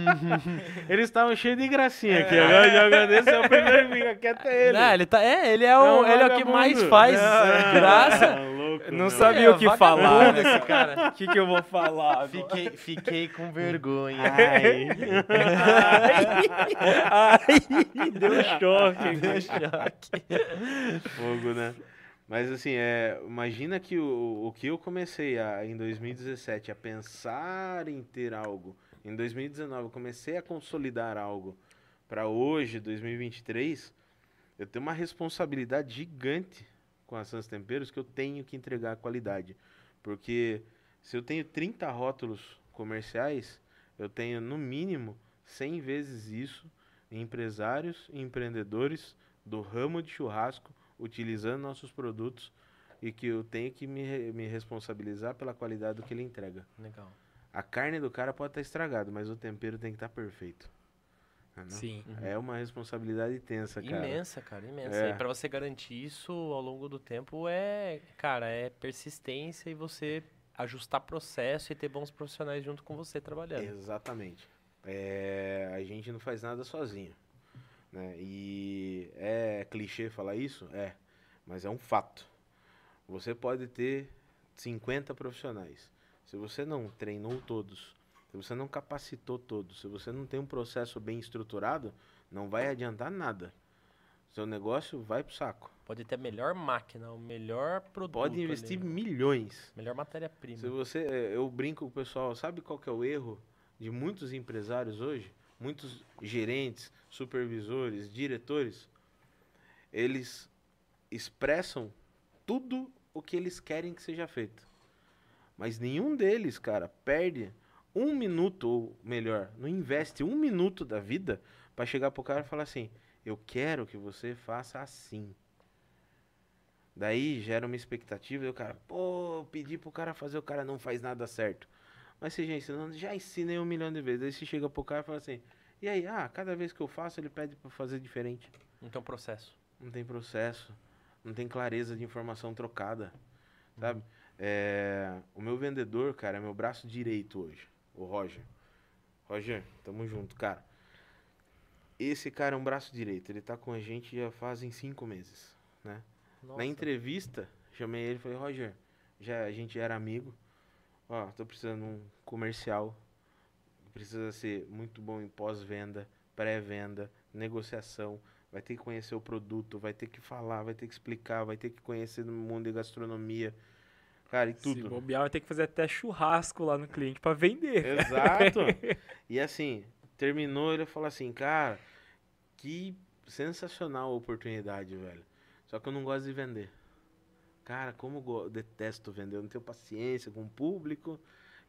Eles estavam cheios de gracinha aqui. Agora joga desse é o primeiro que fica quieto é ele. Não, ele, tá, é, ele é o, um ele é o que mais faz Não, graça. Louco, Não meu. sabia É, o que falar, esse cara. O que, que eu vou falar? agora? Fiquei, fiquei com vergonha. Ai. Ai, deu choque. Deu choque. Fogo, né? Mas assim, é, imagina que o, o que eu comecei a, em 2017 a pensar em ter algo, em 2019 eu comecei a consolidar algo para hoje, 2023, eu tenho uma responsabilidade gigante com a Sans Temperos que eu tenho que entregar a qualidade. Porque se eu tenho 30 rótulos comerciais, eu tenho no mínimo 100 vezes isso em empresários e empreendedores do ramo de churrasco utilizando nossos produtos e que eu tenho que me, me responsabilizar pela qualidade do que ele entrega. Legal. A carne do cara pode estar estragada, mas o tempero tem que estar perfeito. Entendeu? Sim. É uma responsabilidade tensa, cara. Imensa, cara, imensa. É. E pra você garantir isso ao longo do tempo é, cara, é persistência e você ajustar processo e ter bons profissionais junto com você trabalhando. Exatamente. É, a gente não faz nada sozinho. Né? E é clichê falar isso? É. Mas é um fato. Você pode ter 50 profissionais. Se você não treinou todos, se você não capacitou todos, se você não tem um processo bem estruturado, não vai adiantar nada. Seu negócio vai pro saco. Pode ter a melhor máquina, o melhor produto. Pode investir ali, milhões. Melhor matéria-prima. Se você, é, eu brinco com o pessoal, sabe qual que é o erro de muitos empresários hoje? Muitos gerentes, supervisores, diretores, eles expressam tudo o que eles querem que seja feito. Mas nenhum deles, cara, perde um minuto, ou melhor, não investe um minuto da vida para chegar pro cara e falar assim: eu quero que você faça assim. Daí gera uma expectativa e o cara, pô, eu pedi pro cara fazer, o cara não faz nada certo. Mas você já ensinou, já ensinei um milhão de vezes. Aí você chega pro cara e fala assim, e aí, ah, cada vez que eu faço, ele pede pra fazer diferente. Não tem um processo. Não tem processo, não tem clareza de informação trocada, sabe? É, o meu vendedor, cara, é meu braço direito hoje, o Roger. Roger, tamo junto, cara. Esse cara é um braço direito, ele tá com a gente já fazem cinco meses, né? Nossa. Na entrevista, chamei ele e falei, Roger, já, a gente já era amigo. Ó, tô precisando de um comercial. Precisa ser muito bom em pós-venda, pré-venda, negociação. Vai ter que conhecer o produto, vai ter que falar, vai ter que explicar, vai ter que conhecer no mundo de gastronomia. Cara, e Se tudo. bobear, vai ter que fazer até churrasco lá no cliente pra vender. Exato. e assim, terminou, ele falou assim, cara, que sensacional a oportunidade, velho. Só que eu não gosto de vender. Cara, como eu detesto vender, eu não tenho paciência com o público,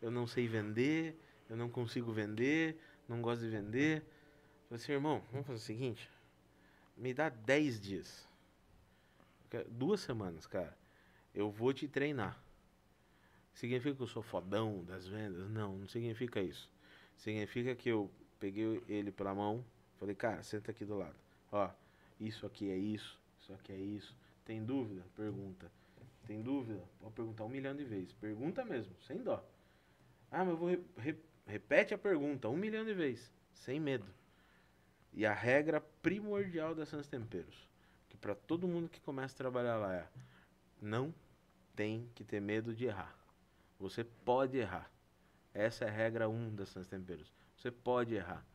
eu não sei vender, eu não consigo vender, não gosto de vender. Eu falei assim, irmão, vamos fazer o seguinte, me dá 10 dias. Duas semanas, cara. Eu vou te treinar. Significa que eu sou fodão das vendas? Não, não significa isso. Significa que eu peguei ele pela mão, falei, cara, senta aqui do lado. Ó, isso aqui é isso, isso aqui é isso. Tem dúvida? Pergunta. Tem dúvida? Pode perguntar um milhão de vezes. Pergunta mesmo, sem dó. Ah, mas eu vou. Re, re, repete a pergunta um milhão de vezes, sem medo. E a regra primordial da Sans Temperos, que para todo mundo que começa a trabalhar lá é: não tem que ter medo de errar. Você pode errar. Essa é a regra 1 um da Sans Temperos. Você pode errar.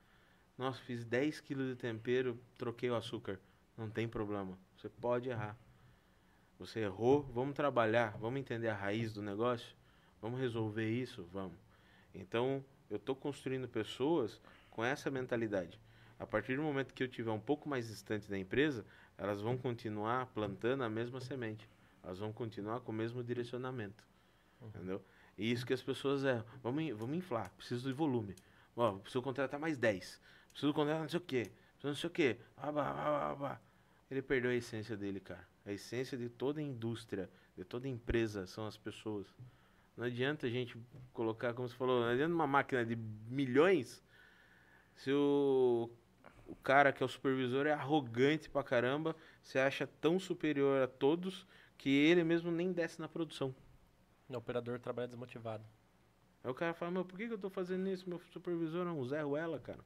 Nossa, fiz 10 quilos de tempero, troquei o açúcar. Não tem problema. Você pode errar. Você errou, vamos trabalhar, vamos entender a raiz do negócio, vamos resolver isso, vamos. Então, eu estou construindo pessoas com essa mentalidade. A partir do momento que eu tiver um pouco mais distante da empresa, elas vão continuar plantando a mesma semente. Elas vão continuar com o mesmo direcionamento. Uhum. Entendeu? E isso que as pessoas é, vamos, vamos inflar, preciso de volume. Ó, preciso contratar mais 10. Preciso contratar não sei o quê. Preciso não sei o quê. Ele perdeu a essência dele, cara. A essência de toda indústria, de toda empresa são as pessoas. Não adianta a gente colocar, como você falou, não adianta uma máquina de milhões se o, o cara que é o supervisor é arrogante pra caramba, se acha tão superior a todos que ele mesmo nem desce na produção. O operador trabalha desmotivado. Aí o cara fala, mas por que, que eu tô fazendo isso? Meu supervisor é um Zé Ruela, cara.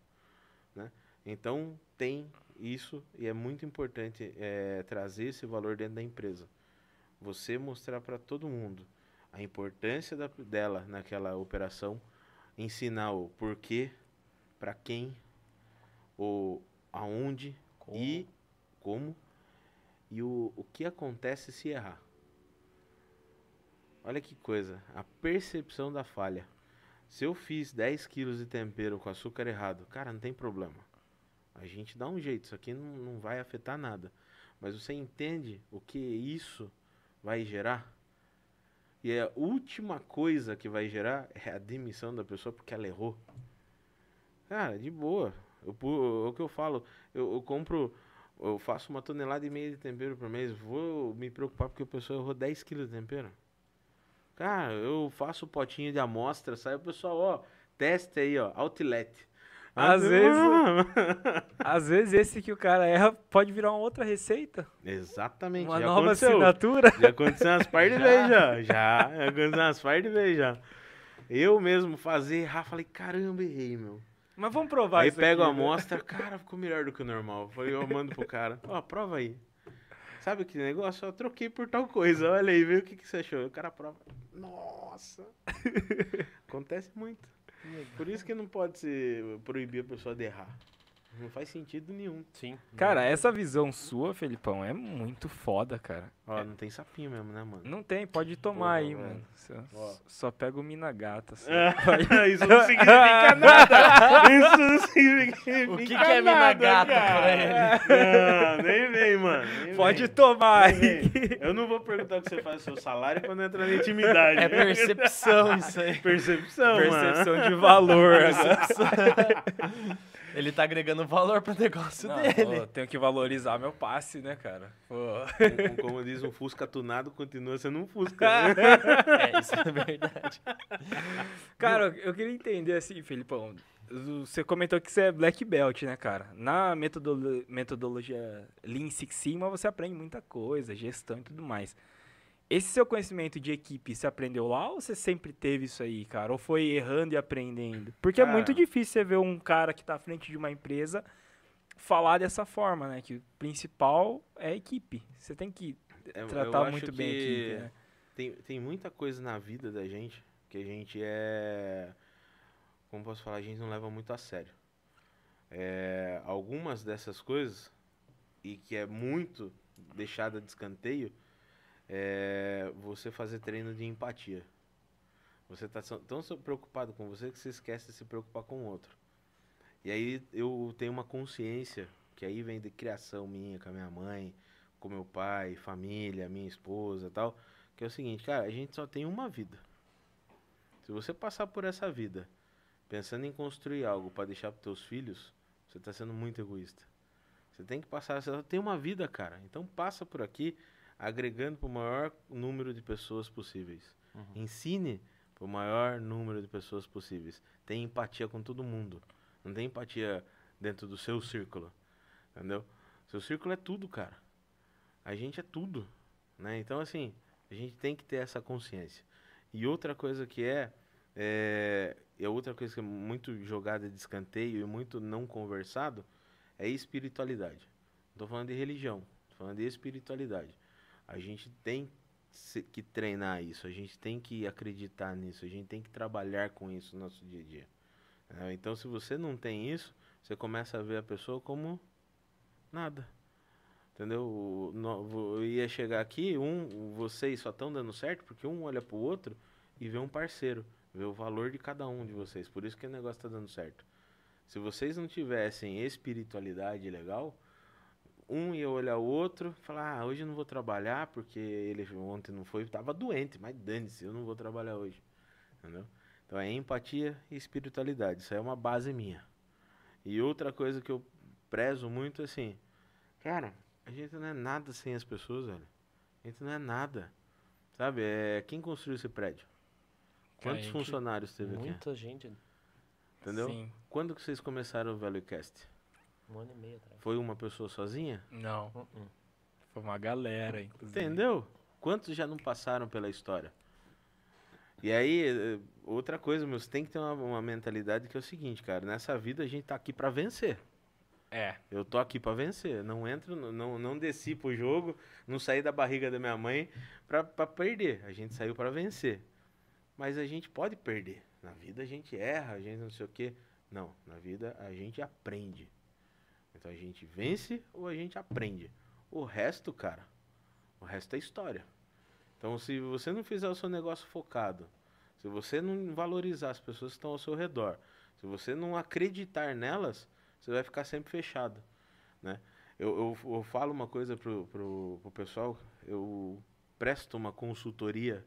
Né? Então tem isso e é muito importante é, trazer esse valor dentro da empresa. Você mostrar para todo mundo a importância da, dela naquela operação, ensinar o porquê, para quem, o aonde como. e como e o, o que acontece se errar. Olha que coisa, a percepção da falha. Se eu fiz 10 quilos de tempero com açúcar errado, cara, não tem problema. A gente dá um jeito, isso aqui não, não vai afetar nada. Mas você entende o que isso vai gerar? E a última coisa que vai gerar é a demissão da pessoa porque ela errou. Cara, de boa. Eu, é o que eu falo, eu, eu compro eu faço uma tonelada e meia de tempero por mês, vou me preocupar porque a pessoa errou 10 quilos de tempero. Cara, eu faço potinho de amostra, sai o pessoal, ó, teste aí, ó, outlet. Às vezes, às vezes esse que o cara erra pode virar uma outra receita. Exatamente. Uma nova aconteceu. assinatura. Já aconteceu umas par de vezes já. Já, aconteceu umas par de vezes já. Eu mesmo fazer errar, falei, caramba, errei, meu. Mas vamos provar aí isso Aí pego aqui, a né? amostra, cara, ficou melhor do que o normal. Falei, eu mando pro cara, ó, prova aí. Sabe que negócio? Eu troquei por tal coisa. Olha aí, vê o que, que você achou. O cara prova. Nossa! Acontece muito. Por isso que não pode se proibir a pessoa de errar. Não faz sentido nenhum. Sim. Cara, essa visão sua, Felipão, é muito foda, cara. Ó, é. não tem sapinho mesmo, né, mano? Não tem, pode tomar aí, mano. Só, só, pega o Minagata. Assim. isso não significa nada. Isso não significa O que, que é Minagata pra ele? Não, nem vem, mano. Nem pode vem. tomar aí. Eu não vou perguntar o que você faz no seu salário quando entra na intimidade. É percepção isso aí. Percepção, Percepção mano. de valor. Percepção. Ele tá agregando valor pro negócio não, dele. Pô, tenho que valorizar meu passe, né, cara? Como, como, diz, um Fusca tunado continua sendo um Fusca. Né? é, isso é verdade. Cara, eu queria entender assim, Felipão. Você comentou que você é black belt, né, cara? Na metodolo metodologia Lean Six Sigma você aprende muita coisa, gestão e tudo mais. Esse seu conhecimento de equipe, você aprendeu lá ou você sempre teve isso aí, cara? Ou foi errando e aprendendo? Porque é muito difícil você ver um cara que está à frente de uma empresa falar dessa forma, né? Que o principal é a equipe. Você tem que é, tratar muito bem a equipe, né? Tem, tem muita coisa na vida da gente que a gente é... Como posso falar? A gente não leva muito a sério. É, algumas dessas coisas, e que é muito deixada de escanteio, é você fazer treino de empatia. Você está tão preocupado com você que você esquece de se preocupar com o outro. E aí eu tenho uma consciência que aí vem de criação minha, com a minha mãe, com meu pai, família, minha esposa tal, que é o seguinte, cara, a gente só tem uma vida. Se você passar por essa vida pensando em construir algo para deixar para teus filhos, você está sendo muito egoísta. Você tem que passar, você só tem uma vida, cara. Então passa por aqui agregando para o maior número de pessoas possíveis. Uhum. Ensine para o maior número de pessoas possíveis. Tenha empatia com todo mundo. Não tem empatia dentro do seu círculo. Entendeu? Seu círculo é tudo, cara. A gente é tudo. Né? Então, assim, a gente tem que ter essa consciência. E outra coisa que é, é, e outra coisa que é muito jogada de escanteio e muito não conversado é espiritualidade. Não tô falando de religião, tô falando de espiritualidade. A gente tem que treinar isso, a gente tem que acreditar nisso, a gente tem que trabalhar com isso no nosso dia a dia. Então, se você não tem isso, você começa a ver a pessoa como nada. Entendeu? Eu ia chegar aqui, um, vocês só estão dando certo porque um olha pro outro e vê um parceiro, vê o valor de cada um de vocês. Por isso que o negócio tá dando certo. Se vocês não tivessem espiritualidade legal, um ia olhar o outro falar, ah, hoje eu não vou trabalhar porque ele ontem não foi, tava doente, mas dane-se, eu não vou trabalhar hoje. Entendeu? Então é empatia e espiritualidade. Isso é uma base minha. E outra coisa que eu prezo muito assim, cara, a gente não é nada sem as pessoas, velho. A gente não é nada. Sabe? É quem construiu esse prédio? Quantos funcionários teve aqui? Muita gente, Entendeu? Sim. Quando que vocês começaram o ValueCast? Um ano e meio atrás. Foi uma pessoa sozinha? Não, Uh-uh. foi uma galera, inclusive. Entendeu? Quantos já não passaram pela história? E aí, eh, outra coisa, meu, você tem que ter uma, uma mentalidade que é o seguinte, cara, nessa vida a gente tá aqui pra vencer. É. Eu tô aqui pra vencer. Não entro, não, não desci pro jogo, não saí da barriga da minha mãe pra, pra perder. A gente saiu pra vencer. Mas a gente pode perder. Na vida a gente erra, a gente não sei o quê. Não, na vida a gente aprende. Então a gente vence ou a gente aprende. O resto, cara, o resto é história. Então se você não fizer o seu negócio focado, se você não valorizar as pessoas que estão ao seu redor, se você não acreditar nelas, você vai ficar sempre fechado, né? Eu, eu, eu falo uma coisa pro, pro, pro pessoal, eu presto uma consultoria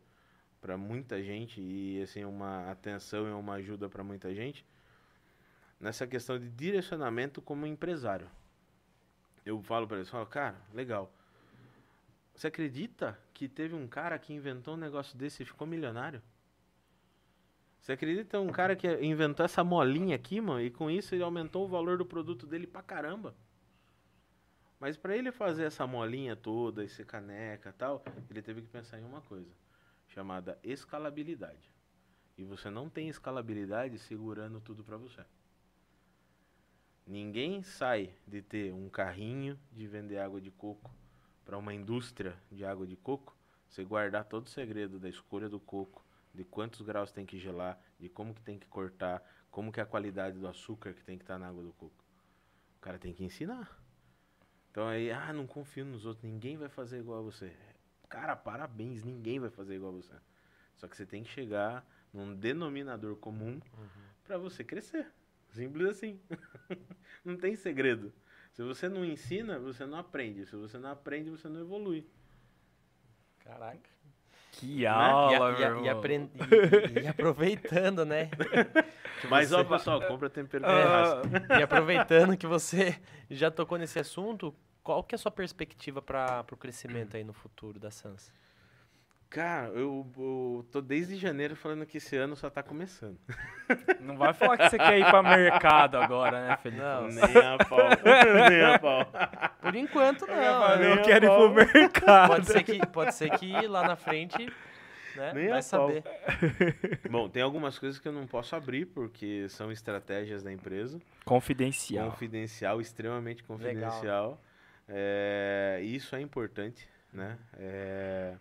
para muita gente e assim uma atenção e uma ajuda para muita gente nessa questão de direcionamento como empresário. Eu falo para eles, falo, cara, legal. Você acredita que teve um cara que inventou um negócio desse e ficou milionário? Você acredita um cara que inventou essa molinha aqui, mano, e com isso ele aumentou o valor do produto dele pra caramba? Mas para ele fazer essa molinha toda, esse caneca tal, ele teve que pensar em uma coisa, chamada escalabilidade. E você não tem escalabilidade segurando tudo para você. Ninguém sai de ter um carrinho de vender água de coco para uma indústria de água de coco, você guardar todo o segredo da escolha do coco, de quantos graus tem que gelar, de como que tem que cortar, como que é a qualidade do açúcar que tem que estar na água do coco. O cara tem que ensinar. Então aí, ah, não confio nos outros, ninguém vai fazer igual a você. Cara, parabéns, ninguém vai fazer igual a você. Só que você tem que chegar num denominador comum para você crescer. Simples assim. não tem segredo. Se você não ensina, você não aprende. Se você não aprende, você não evolui. Caraca. Que E, aula, a- e, a- meu e irmão. apren- e- e aproveitando, né? que Mas você ó, pessoal, compra tempero churrasco. E aproveitando que você já tocou nesse assunto, qual que é a sua perspectiva para o crescimento aí no futuro da Sans? Cara, eu, eu tô desde janeiro falando que esse ano só tá começando. não vai falar que você quer ir pra mercado agora, né, Felipe? Não, Nem a pau. Nem a pau. por enquanto não. Eu a quero ir pau. pro mercado. Pode ser que, pode ser que lá na frente, né? Nem a vai saber. Bom, tem algumas coisas que eu não posso abrir, porque são estratégias da empresa. Confidencial. Confidencial, extremamente confidencial. É, isso é importante, né? É,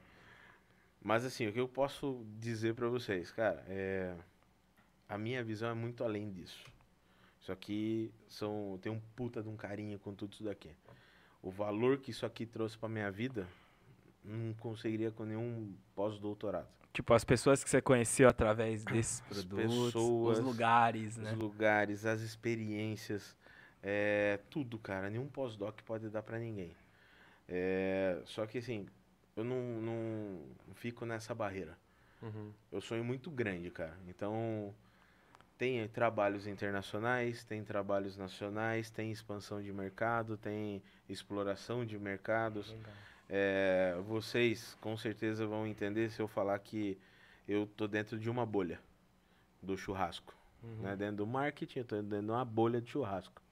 mas assim, o que eu posso dizer pra vocês, cara, é, a minha visão é muito além disso. Isso aqui são, tem um puta de um carinho com tudo isso daqui. O valor que isso aqui trouxe pra minha vida, não conseguiria com nenhum pós-doutorado. Tipo, as pessoas que você conheceu através desses As produtos, pessoas, os lugares, né? Os lugares, as experiências, é, tudo, cara. Nenhum pós-doc pode dar pra ninguém. É, só que assim, eu não, não fico nessa barreira. Uhum. Eu sonho muito grande, cara. Então, tem trabalhos internacionais, tem trabalhos nacionais, tem expansão de mercado, tem exploração de mercados. É, vocês com certeza vão entender se eu falar que eu tô dentro de uma bolha do churrasco. Uhum. Né? Dentro do marketing, eu tô dentro de uma bolha de churrasco.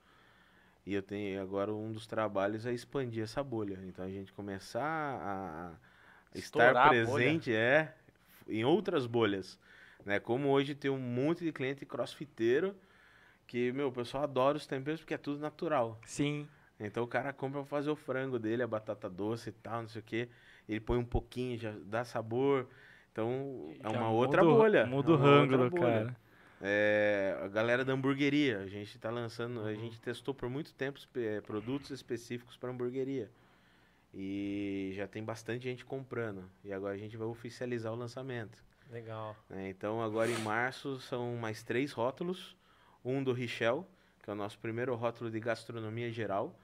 E eu tenho agora um dos trabalhos é expandir essa bolha. Então a gente começar a, Estourar estar presente é em outras bolhas. Né? Como hoje tem um monte de cliente crossfiteiro que, meu, o pessoal adora os temperos porque é tudo natural. Sim. Então o cara compra pra fazer o frango dele, a batata doce e tal, não sei o que. Ele põe um pouquinho, já dá sabor. Então é Já uma outra bolha. Muda é o rango do cara. É, a galera da hamburgueria, a gente tá lançando, a gente testou por muito tempo eh, produtos específicos para hamburgueria. E já tem bastante gente comprando. E agora a gente vai oficializar o lançamento. Legal. né? Então agora em março são mais três rótulos. Um do Richel, que é o nosso primeiro rótulo de gastronomia geral.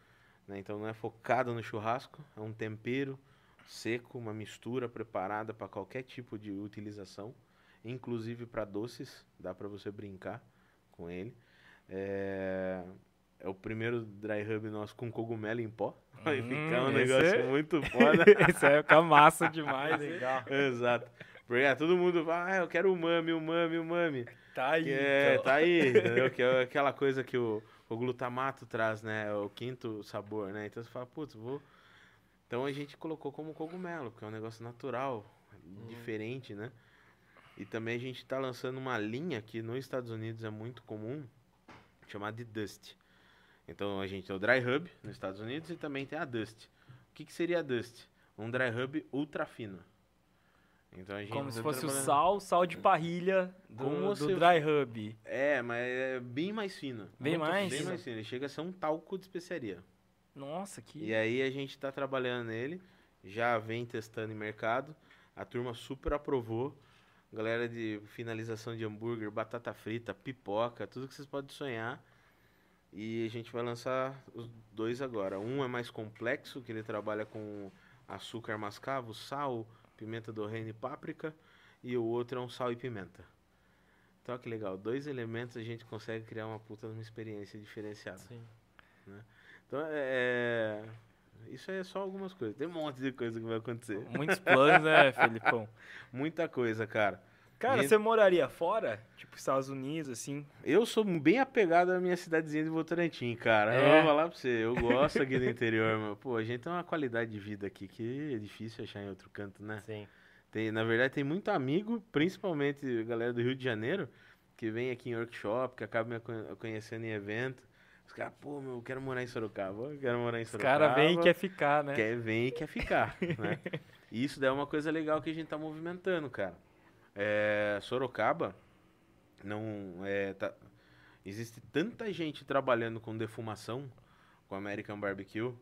né? Então não é focado no churrasco, é um tempero seco, uma mistura preparada para qualquer tipo de utilização, inclusive para doces, dá para você brincar com ele. É... é o primeiro dry rub nosso com cogumelo em pó. Vai Hum, ficar um negócio é- muito foda. Isso aí vai ficar massa demais, hein? Legal. Exato. Porque ah, todo mundo fala, ah, eu quero o mami, o mami, o mami. Tá aí. Que é, então. tá aí, entendeu? Que é aquela coisa que o, o glutamato traz, né? O quinto sabor, né? Então você fala, putz, vou. Então a gente colocou como cogumelo, porque é um negócio natural, diferente, né? E também a gente tá lançando uma linha que nos Estados Unidos é muito comum, chamada de Dust. Então a gente tem o Dry Hub nos Estados Unidos e também tem a Dust. O que, que seria a Dust? Um Dry Hub ultra fino. Então a gente Como se tá fosse o trabalhando- sal, sal de parrilha do, Como do se- dry hub. É, mas é bem mais fino. Bem mais? Bem mais fino. Ele chega a ser um talco de especiaria. Nossa, que... E aí a gente tá trabalhando nele, já vem testando em mercado. A turma super aprovou. Galera de finalização de hambúrguer, batata frita, pipoca, tudo que vocês podem sonhar. E a gente vai lançar os dois agora. Um é mais complexo, que ele trabalha com açúcar mascavo, sal, pimenta do reino e páprica. E o outro é um sal e pimenta. Então, olha que legal. Dois elementos a gente consegue criar uma puta uma experiência diferenciada. Sim. Então, é... Isso aí é só algumas coisas. Tem um monte de coisa que vai acontecer. Muitos planos, né, Felipão? Muita coisa, cara. Cara, Gente- você moraria fora? Tipo, Estados Unidos, assim? Eu sou bem apegado à minha cidadezinha de Votorantim, cara. Eu É? vou falar pra você. Eu gosto aqui do interior, meu. Pô, a gente tem uma qualidade de vida aqui que é difícil achar em outro canto, né? Sim. Tem, na verdade, tem muito amigo, principalmente a galera do Rio de Janeiro, que vem aqui em workshop, que acaba me conhe- conhecendo em evento. Os caras, pô, meu, eu quero morar em Sorocaba. Eu quero morar em Os Sorocaba. caras vêm e quer ficar, né? Quer vem e quer ficar, né? E isso daí é uma coisa legal que a gente tá movimentando, cara. É, Sorocaba não é tá, existe tanta gente trabalhando com defumação com American Barbecue,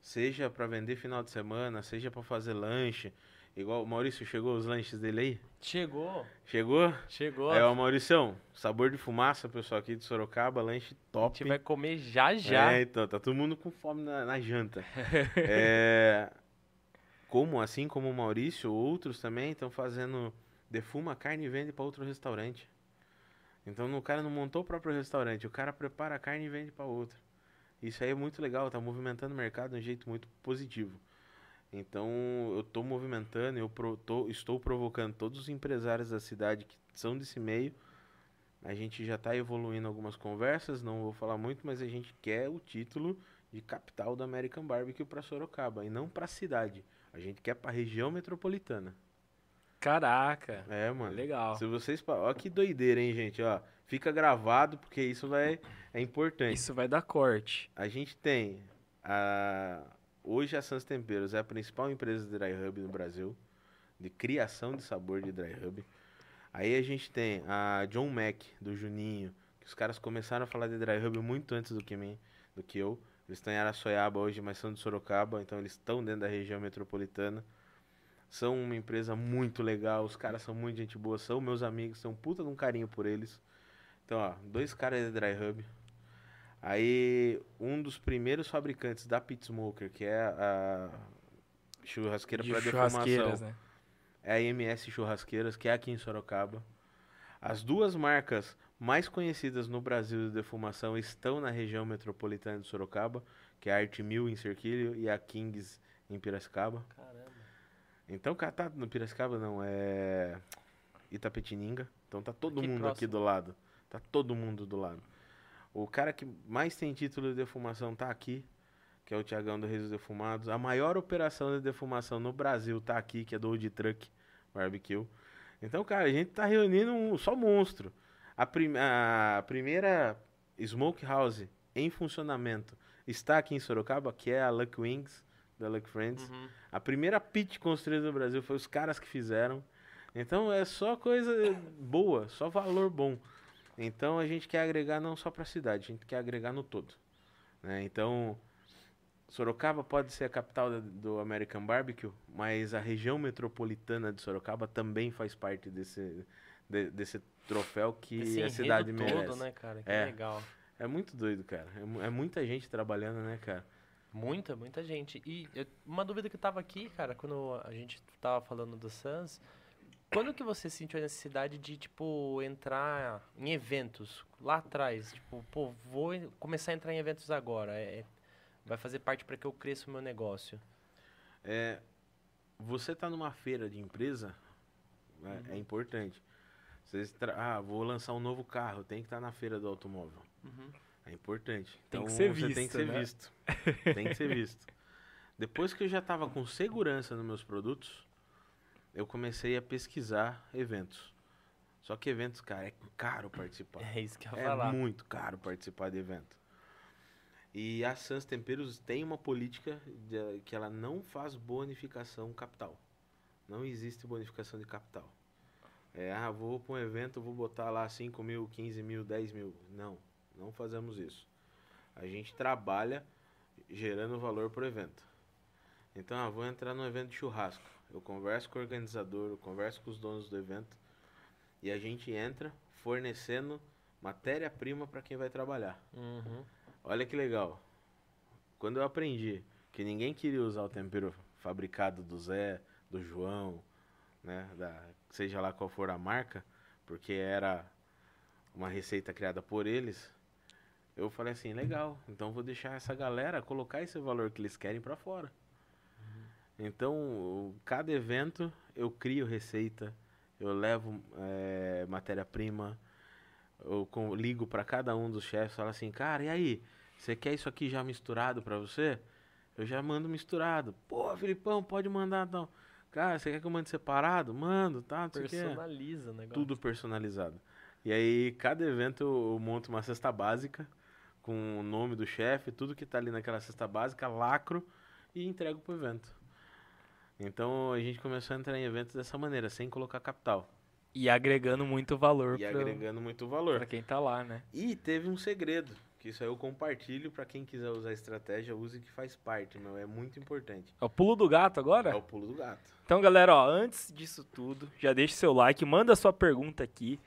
seja para vender final de semana, seja para fazer lanche. Igual o Maurício chegou os lanches dele aí? Chegou. Chegou? Chegou. É, o Mauricião, sabor de fumaça, pessoal aqui de Sorocaba, lanche A top. gente vai comer já já. É, então, tá todo mundo com fome na, na janta. É, como, assim como o Maurício, outros também estão fazendo defuma carne e vende para outro restaurante. Então o cara não montou o próprio restaurante, o cara prepara a carne e vende para outro. Isso aí é muito legal, tá movimentando o mercado de um jeito muito positivo. Então eu tô movimentando, eu pro- tô- estou provocando todos os empresários da cidade que são desse meio. A gente já está evoluindo algumas conversas, não vou falar muito, mas a gente quer o título de capital do American Barbecue para Sorocaba e não para a cidade. A gente quer para a região metropolitana. Caraca. É, mano. Legal. Se vocês, ó que doideira, hein, gente, ó. Fica gravado porque isso vai é importante. Isso vai dar corte. A gente tem a hoje a Sans Temperos é a principal empresa de dry rub no Brasil, de criação de sabor de dry rub. Aí a gente tem a John Mac do Juninho, que os caras começaram a falar de dry rub muito antes do que mim, do que eu. Eles estão em Araçoiaba hoje, mas são de Sorocaba, então eles estão dentro da região metropolitana. São uma empresa muito legal, os caras são muito gente boa, são meus amigos, são puta de um carinho por eles. Então, ó, dois caras de dry rub. Aí, um dos primeiros fabricantes da Pit Smoker, que é a churrasqueira para defumação, né? é a MS Churrasqueiras, que é aqui em Sorocaba. As duas marcas mais conhecidas no Brasil de defumação estão na região metropolitana de Sorocaba, que é a Art Mill em Cerquilho e a Kings em Piracicaba. Caramba. Então, cara, tá no Piracicaba não, é Itapetininga. Então tá todo Aqui mundo aqui próximo. do lado. Tá todo mundo do lado. O cara que mais tem título de defumação tá aqui, que é o Tiagão do Reis dos Defumados. A maior operação de defumação no Brasil tá aqui, que é do Old Truck Barbecue. Então, cara, a gente tá reunindo um, só monstro. A, prim a primeira Smoke House em funcionamento está aqui em Sorocaba, que é a Luck Wings, da Luck Friends. Uhum. A primeira pit construída no Brasil foi os caras que fizeram. Então é só coisa boa, só valor bom. Então a gente quer agregar não só para a cidade, a gente quer agregar no todo. né? Então Sorocaba pode ser a capital da- do American Barbecue, mas a região metropolitana de Sorocaba também faz parte desse, de- desse troféu que Esse a cidade enredo merece. todo, né, cara? Que É. legal. É muito doido, cara. É, é muita gente trabalhando, né, cara? Muita, muita gente. E eu- uma dúvida que tava aqui, cara, quando a gente tava falando do Sans, quando que você sentiu a necessidade de, tipo, entrar em eventos lá atrás? Tipo, pô, vou começar a entrar em eventos agora. É, é- vai fazer parte para que eu cresça o meu negócio. É, você tá numa feira de empresa, é, Uhum. é importante. Vocês tra- ah, vou lançar um novo carro, tem que estar na feira do automóvel. É importante. Tem Então que ser você tem que visto, ser né? visto. tem que ser visto. Depois que eu já estava com segurança nos meus produtos, eu comecei a pesquisar eventos. Só que eventos, cara, é caro participar. É isso que eu ia É falar. muito caro participar de evento. E a Sans Temperos tem uma política de- que ela não faz bonificação capital. Não existe bonificação de capital. É, ah, vou para um evento, vou botar lá 5 mil, 15 mil, 10 mil. Não, não fazemos isso. A gente trabalha gerando valor para o evento. Então, ah, vou entrar num evento de churrasco. Eu converso com o organizador, eu converso com os donos do evento. E a gente entra fornecendo matéria-prima para quem vai trabalhar. Uhum. Olha que legal. Quando eu aprendi que ninguém queria usar o tempero fabricado do Zé, do João, né, da, seja lá qual for a marca, porque era uma receita criada por eles, eu falei assim, legal, então vou deixar essa galera colocar esse valor que eles querem para fora. Então, cada evento eu crio receita, eu levo eh, matéria-prima, eu com- ligo para cada um dos chefes, falo assim, cara, e aí, você quer isso aqui já misturado para você? Eu já mando misturado. Pô, Filipão, pode mandar então. Cara, você quer que eu mande separado? Mando, tá? Personaliza o negócio. Tudo personalizado. E aí, cada evento eu, eu monto uma cesta básica com o nome do chefe, tudo que tá ali naquela cesta básica, lacro e entrego pro evento. Então a gente começou a entrar em eventos dessa maneira, sem colocar capital. E agregando muito valor E pro- agregando muito valor. pra quem tá lá, né? E teve um segredo, que isso aí eu compartilho para quem quiser usar a estratégia, use que faz parte, meu, é muito importante. É o pulo do gato agora? É o pulo do gato. Então, galera, ó, antes disso tudo, já deixa seu like, manda sua pergunta aqui.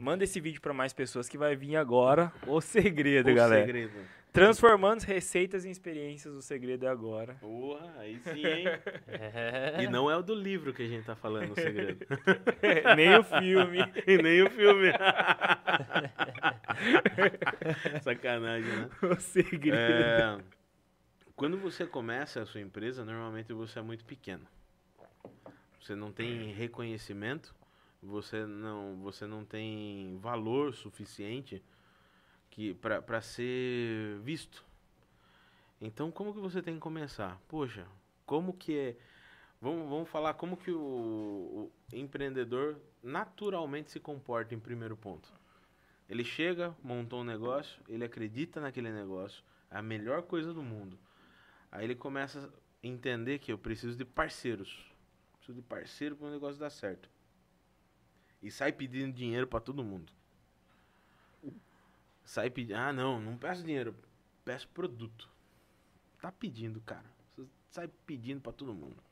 Manda esse vídeo pra mais pessoas que vai vir agora o segredo, o galera. segredo. Transformando receitas em experiências, o segredo é agora. Porra, aí sim, hein? É. E não é o do livro que a gente tá falando, o segredo. Nem o filme. e nem o filme. Sacanagem, né? o segredo. É, quando você começa a sua empresa, normalmente você é muito pequeno. Você não tem reconhecimento, você não, você não tem valor suficiente que para ser visto. Então, como que você tem que começar? Poxa, como que é... Vamos, vamos falar como que o, o empreendedor naturalmente se comporta em primeiro ponto. Ele chega, montou um negócio, ele acredita naquele negócio, é a melhor coisa do mundo. Aí ele começa a entender que eu preciso de parceiros. Preciso de parceiro para o negócio dar certo. E sai pedindo dinheiro para todo mundo. Sai pedindo, ah não, não peço dinheiro, peço produto. Tá pedindo, cara. Você sai pedindo para todo mundo.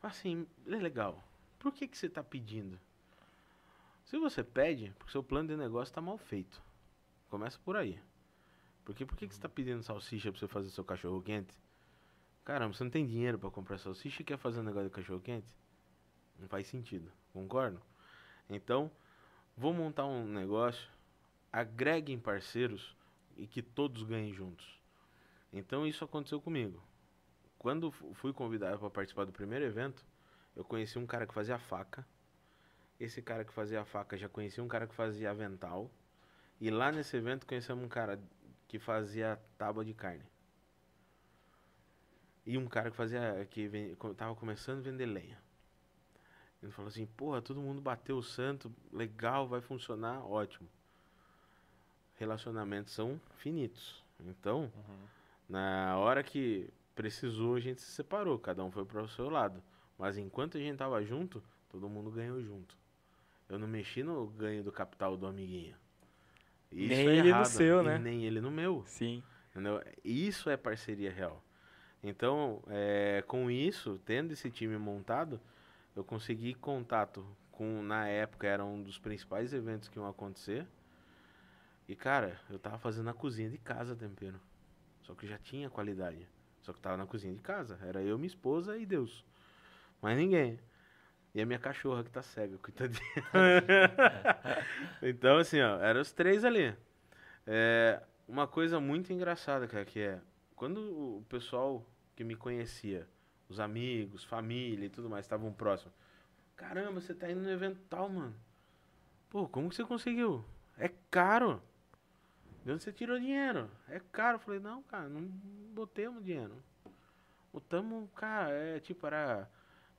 Assim, é legal. Por que, que você tá pedindo? Se você pede, porque seu plano de negócio está mal feito. Começa por aí. Porque por que, que você está pedindo salsicha para você fazer seu cachorro quente? Caramba, você não tem dinheiro para comprar salsicha e quer fazer um negócio de cachorro quente? Não faz sentido, concordo? Então, vou montar um negócio, agreguem parceiros e que todos ganhem juntos. Então isso aconteceu comigo. Quando fu- fui convidado para participar do primeiro evento, eu conheci um cara que fazia faca. Esse cara que fazia faca já conhecia um cara que fazia avental. E lá nesse evento conhecemos um cara que fazia tábua de carne. E um cara que fazia que ven- co- tava começando a vender lenha. Ele falou assim, porra, todo mundo bateu o santo, legal, vai funcionar, ótimo. Relacionamentos são finitos. Então, na hora que precisou, a gente se separou, cada um foi para o seu lado. Mas enquanto a gente tava junto, todo mundo ganhou junto. Eu não mexi no ganho do capital do amiguinho. Isso Nem é ele no errado, seu, e né? Nem ele no meu. Sim. Entendeu? Isso é parceria real. Então, é, com isso, tendo esse time montado, eu consegui contato com, na época, era um dos principais eventos que iam acontecer. E, cara, eu tava fazendo na cozinha de casa tempero. Só que já tinha qualidade. Só que tava na cozinha de casa. Era eu, minha esposa e Deus. Mais ninguém. E a minha cachorra que tá cega, coitadinha. então, assim, ó, eram os três ali. É, uma coisa muito engraçada, cara, que é quando o pessoal que me conhecia, os amigos, família e tudo mais, estavam próximos. Caramba, você tá indo no evento tal, mano. Pô, como que você conseguiu? É caro. De onde você tirou dinheiro? É caro. Eu falei, não, cara, não botemos dinheiro. Botamos, cara, é tipo, era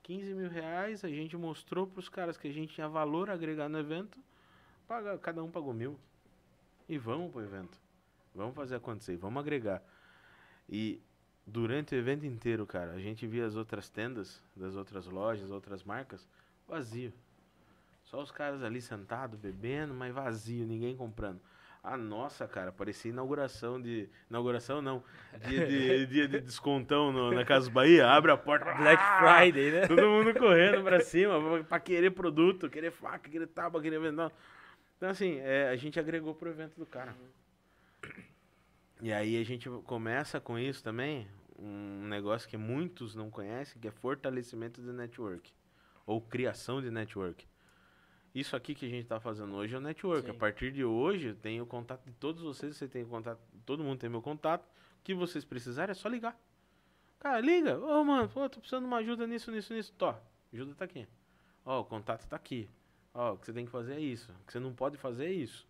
15 mil reais, a gente mostrou pros caras que a gente tinha valor a agregar no evento, paga, cada um pagou mil. E vamos pro evento. Vamos fazer acontecer, vamos agregar. E durante o evento inteiro, cara, a gente via as outras tendas das outras lojas, outras marcas, vazio. Só os caras ali sentados, bebendo, mas vazio, ninguém comprando. A nossa, cara, parecia inauguração de. Inauguração não. Dia de, dia de descontão no- na Casa Bahia. Abre a porta. Black ah, Friday, né? Todo mundo correndo pra cima pra, querer produto, querer faca, querer tábua, querer vender. Então, assim, é, a gente agregou pro evento do cara. E aí a gente começa com isso também, um negócio que muitos não conhecem, que é fortalecimento de network. Ou criação de network. Isso aqui que a gente está fazendo hoje é o network. Sim. A partir de hoje, eu tenho contato de todos vocês, você tem contato, todo mundo tem meu contato. O que vocês precisarem é só ligar. Cara, liga. Ô, mano, pô, tô precisando de uma ajuda nisso, nisso, nisso. Tó, ajuda tá aqui. Ó, o contato tá aqui. Ó, o que você tem que fazer é isso. O que você não pode fazer é isso.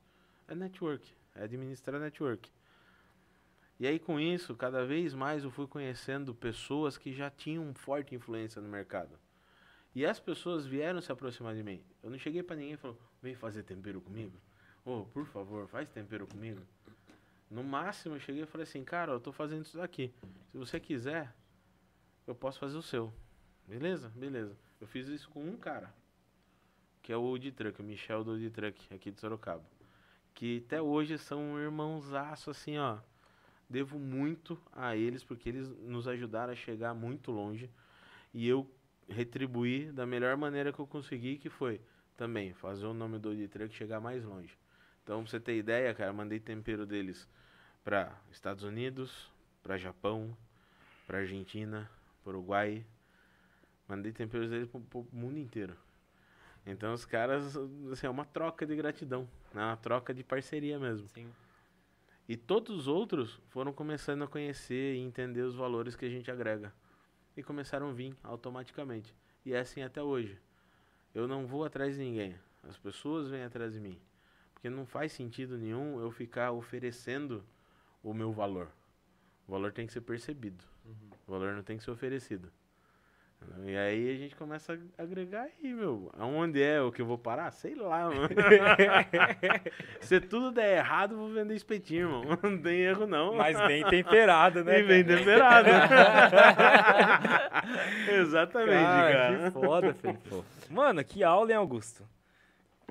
É network. É administrar network. E aí, com isso, cada vez mais eu fui conhecendo pessoas que já tinham forte influência no mercado. E as pessoas vieram se aproximar de mim. Eu não cheguei pra ninguém e falei, vem fazer tempero comigo? Ô, por favor, faz tempero comigo. No máximo, eu cheguei e falei assim, cara, eu tô fazendo isso daqui. Se você quiser, eu posso fazer o seu. Beleza? Beleza. Eu fiz isso com um cara, que é o Old Truck, o Michel do Old Truck, aqui de Sorocaba. Que até hoje são irmãozaço, assim, ó. Devo muito a eles, porque eles nos ajudaram a chegar muito longe. E eu retribuí da melhor maneira que eu consegui, que foi também fazer o nome do Truck chegar mais longe. Então, pra você ter ideia, cara, mandei tempero deles para Estados Unidos, para Japão, para Argentina, para Uruguai. Mandei temperos deles pro, pro mundo inteiro. Então os caras, assim, é uma troca de gratidão, né? uma troca de parceria mesmo. Sim. E todos os outros foram começando a conhecer e entender os valores que a gente agrega. E começaram a vir automaticamente. E é assim até hoje. Eu não vou atrás de ninguém. As pessoas vêm atrás de mim. Porque não faz sentido nenhum eu ficar oferecendo o meu valor. O valor tem que ser percebido. O valor não tem que ser oferecido. E aí a gente começa a agregar aí, meu. Aonde é o que eu vou parar? Sei lá, mano. Se tudo der errado, vou vender espetinho, irmão. Não tem erro, não. Mas bem temperado, né? E bem temperado. Exatamente, Cara, cara. que foda, Felipe. Mano, que aula, hein, Augusto?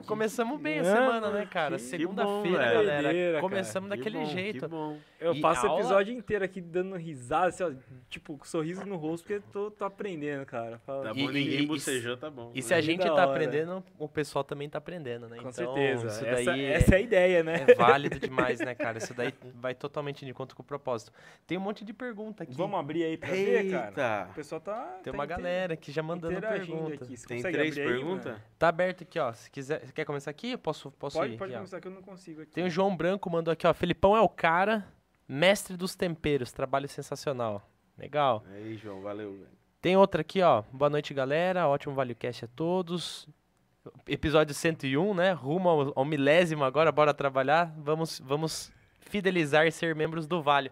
Começamos bem a semana, né, cara? que Segunda-feira, velho. galera. Doideira, Começamos Que daquele bom, jeito. Que bom. Eu E passo o aula- episódio inteiro aqui dando risada, assim, ó, tipo, com sorriso no rosto, porque tô, tô aprendendo, cara. Fala- Tá bom, e- ninguém e- bocejou, tá bom. E se a Que gente tá aprendendo, o pessoal também tá aprendendo, né? Com então, certeza. Isso Essa, daí essa é a ideia, né? é válido demais, né, cara? Isso daí vai totalmente de conta com o propósito. Tem um monte de pergunta aqui. Vamos abrir aí pra ver, cara? Eita. O pessoal tá. Tem tá uma galera que já mandando pergunta. aqui. Tem três perguntas? Tá aberto aqui, ó. Se quiser, quer começar aqui? Eu posso, posso Pode, ir. pode aqui, ó. começar que eu não consigo aqui. Tem o João Branco mandou aqui, ó. Felipão é o cara, mestre dos temperos, trabalho sensacional. Legal. Aí, João, valeu, velho. Tem outra aqui, ó. Boa noite, galera. Ótimo ValioCast a todos. Episódio 101, né? Rumo ao, ao milésimo agora, bora trabalhar. Vamos, vamos fidelizar e ser membros do Vale.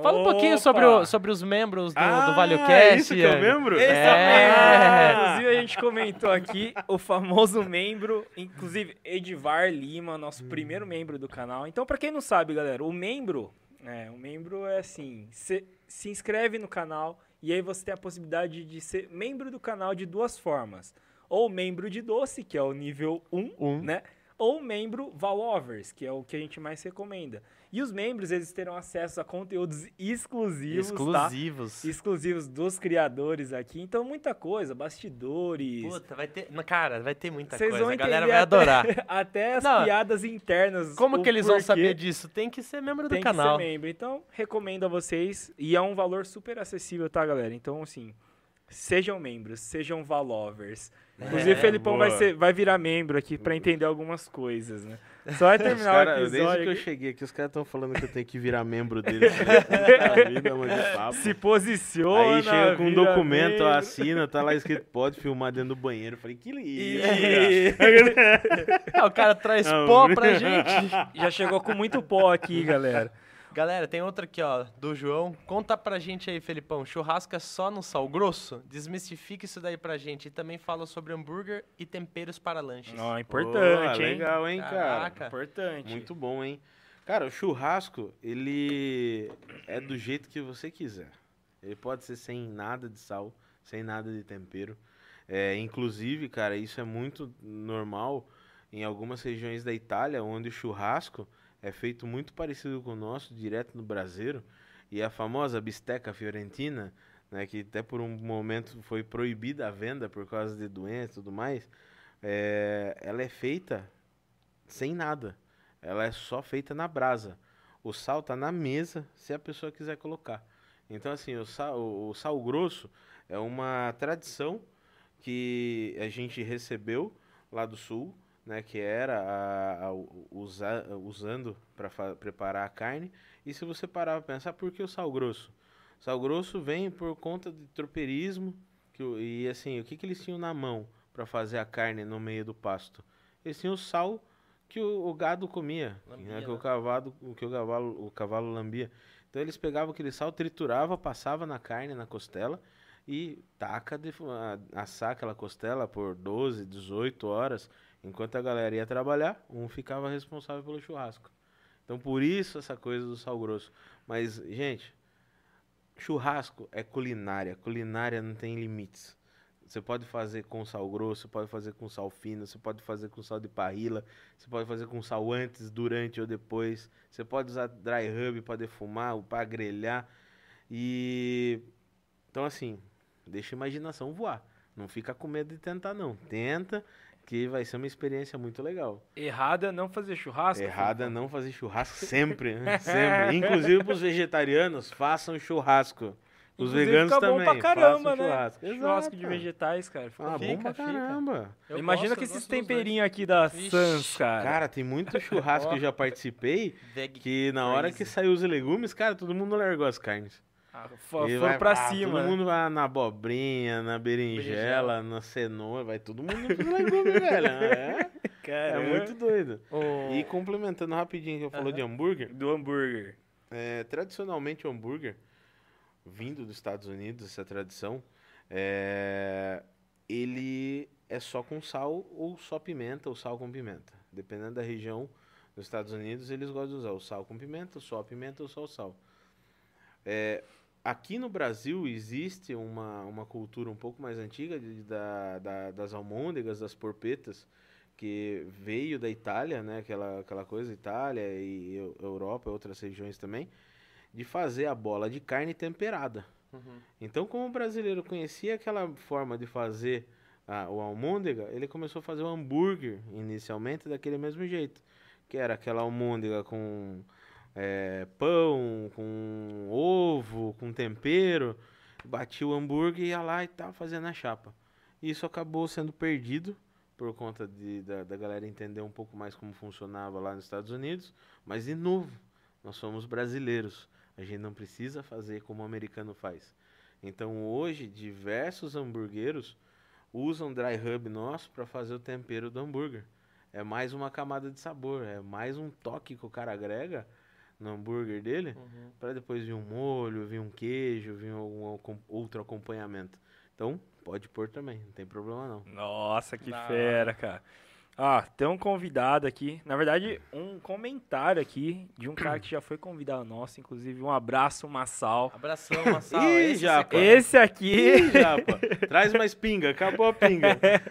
Fala um pouquinho sobre, o- sobre os membros do, Ah, do ValioCast. isso que? Esse É. é o membro. Inclusive, a gente comentou aqui o famoso membro, inclusive Edivar Lima, nosso primeiro membro do canal. Então, pra quem não sabe, galera, o membro, é, o membro é assim, cê se inscreve no canal e aí você tem a possibilidade de ser membro do canal de duas formas. Ou membro de doce, que é o nível 1, Um. né? Ou membro Valovers, que é o que a gente mais recomenda. E os membros, eles terão acesso a conteúdos exclusivos, tá? Exclusivos. exclusivos dos criadores aqui. Então, muita coisa, bastidores. Puta, vai ter. Cara, vai ter muita Vocês coisa. vão A galera vai até, adorar. até as Não, piadas internas. Como que eles vão porquê saber disso? Tem que ser membro do Tem que canal. ser membro. Então, recomendo a vocês. E é um valor super acessível, tá, galera? Então, assim, sejam membros, sejam valovers. Inclusive, É, o Felipão vai, ser, vai virar membro aqui pra entender algumas coisas, né? Só vai terminar cara, o desde episódio. que eu cheguei aqui, os caras estão falando que eu tenho que virar membro deles. Puta vida, mano, de papo. Se posiciona. Aí chega com um documento, membro. assina, tá lá escrito, pode filmar dentro do banheiro. Eu falei, que lindo. Ah, o cara traz Não, pó pra gente. Já chegou com muito pó aqui, galera. Galera, tem outra aqui, ó, do João. Conta pra gente aí, Felipão. Churrasco é só no sal grosso? Desmistifica isso daí pra gente. E também fala sobre hambúrguer e temperos para lanches. Ó, importante, Pô, hein? Legal, hein, cara? Caraca. Importante. Muito bom, hein? Cara, o churrasco, ele é do jeito que você quiser. Ele pode ser sem nada de sal, sem nada de tempero. É, inclusive, cara, isso é muito normal em algumas regiões da Itália, onde o churrasco é feito muito parecido com o nosso, direto no braseiro. E a famosa bisteca fiorentina, né, que até por um momento foi proibida a venda por causa de doença e tudo mais, é, ela é feita sem nada. Ela é só feita na brasa. O sal tá na mesa, se a pessoa quiser colocar. Então, assim, o sal, o, o sal grosso é uma tradição que a gente recebeu lá do sul, né, que era a, a- o- usa- usando para preparar a carne. E se você parar para pensar, por que o sal grosso? O sal grosso vem por conta de tropeirismo, que, e assim, o que, que eles tinham na mão para fazer a carne no meio do pasto? Eles tinham o sal que o, o gado comia, Lambia, né, que o né? cavalo, o que o cavalo, o cavalo lambia. Então eles pegavam aquele sal, triturava, passava na carne, na costela e taca de assar aquela costela por 12, 18 horas, enquanto a galera ia trabalhar, um ficava responsável pelo churrasco. Então por isso essa coisa do sal grosso. Mas, gente, churrasco é culinária, culinária não tem limites. Você pode fazer com sal grosso, você pode fazer com sal fino, você pode fazer com sal de parrila, você pode fazer com sal antes, durante ou depois. Você pode usar dry rub para defumar, para grelhar. E então assim, deixa a imaginação voar. Não fica com medo de tentar não. Tenta que vai ser uma experiência muito legal. Errada é não fazer churrasco. Errada não fazer churrasco sempre, né? sempre. Inclusive para os vegetarianos, façam churrasco. Os Inclusive, veganos fica também. bom pra caramba, façam né? churrasco. Churrasco de vegetais, cara. Fica Ah, bom. bom pra fica. caramba. Eu Imagina gosto, eu esses temperinhos aqui da Sans, cara. Cara, tem muito churrasco que eu já participei que na hora que saiu os legumes, cara, todo mundo largou as carnes. Fo- E foram vai- pra ah, cima. Todo né? mundo vai na abobrinha, na berinjela, Berinjela. na cenoura, vai todo mundo pros legumes, velho. É, é Caramba. muito doido. O- E complementando rapidinho que eu falou de hambúrguer, Do hambúrguer. é, tradicionalmente o hambúrguer, vindo dos Estados Unidos, essa tradição, é, ele é só com sal ou só pimenta, ou sal com pimenta. Dependendo da região dos Estados Unidos, eles gostam de usar o sal com pimenta, só a pimenta ou só o sal. É, aqui no Brasil existe uma, uma cultura um pouco mais antiga de- da, da- das almôndegas, das porpetas, que veio da Itália, né? Aquela, aquela coisa, Itália e Eu- Europa, outras regiões também, de fazer a bola de carne temperada. Uhum. Então, como o brasileiro conhecia aquela forma de fazer a, o almôndega, ele começou a fazer o hambúrguer inicialmente daquele mesmo jeito, que era aquela almôndega com é, pão, com ovo, com tempero, batia o hambúrguer ia lá e tava fazendo a chapa. Isso acabou sendo perdido por conta de, da, da galera entender um pouco mais como funcionava lá nos Estados Unidos, mas de novo, nós somos brasileiros. A gente não precisa fazer como o americano faz. Então hoje, diversos hamburgueros usam dry rub nosso para fazer o tempero do hambúrguer. É mais uma camada de sabor, é mais um toque que o cara agrega no hambúrguer dele, Uhum. para depois vir um molho, vir um queijo, vir algum outro acompanhamento. Então, pode pôr também, não tem problema não. Nossa, que Da fera, cara. Ah, tem um convidado aqui. Na verdade, um comentário aqui de um cara que já foi convidado nosso. Inclusive, um abraço, Massal. Abração, Massal. Ih, Esse japa. Esse aqui. Ih, japa, traz mais pinga, acabou a pinga.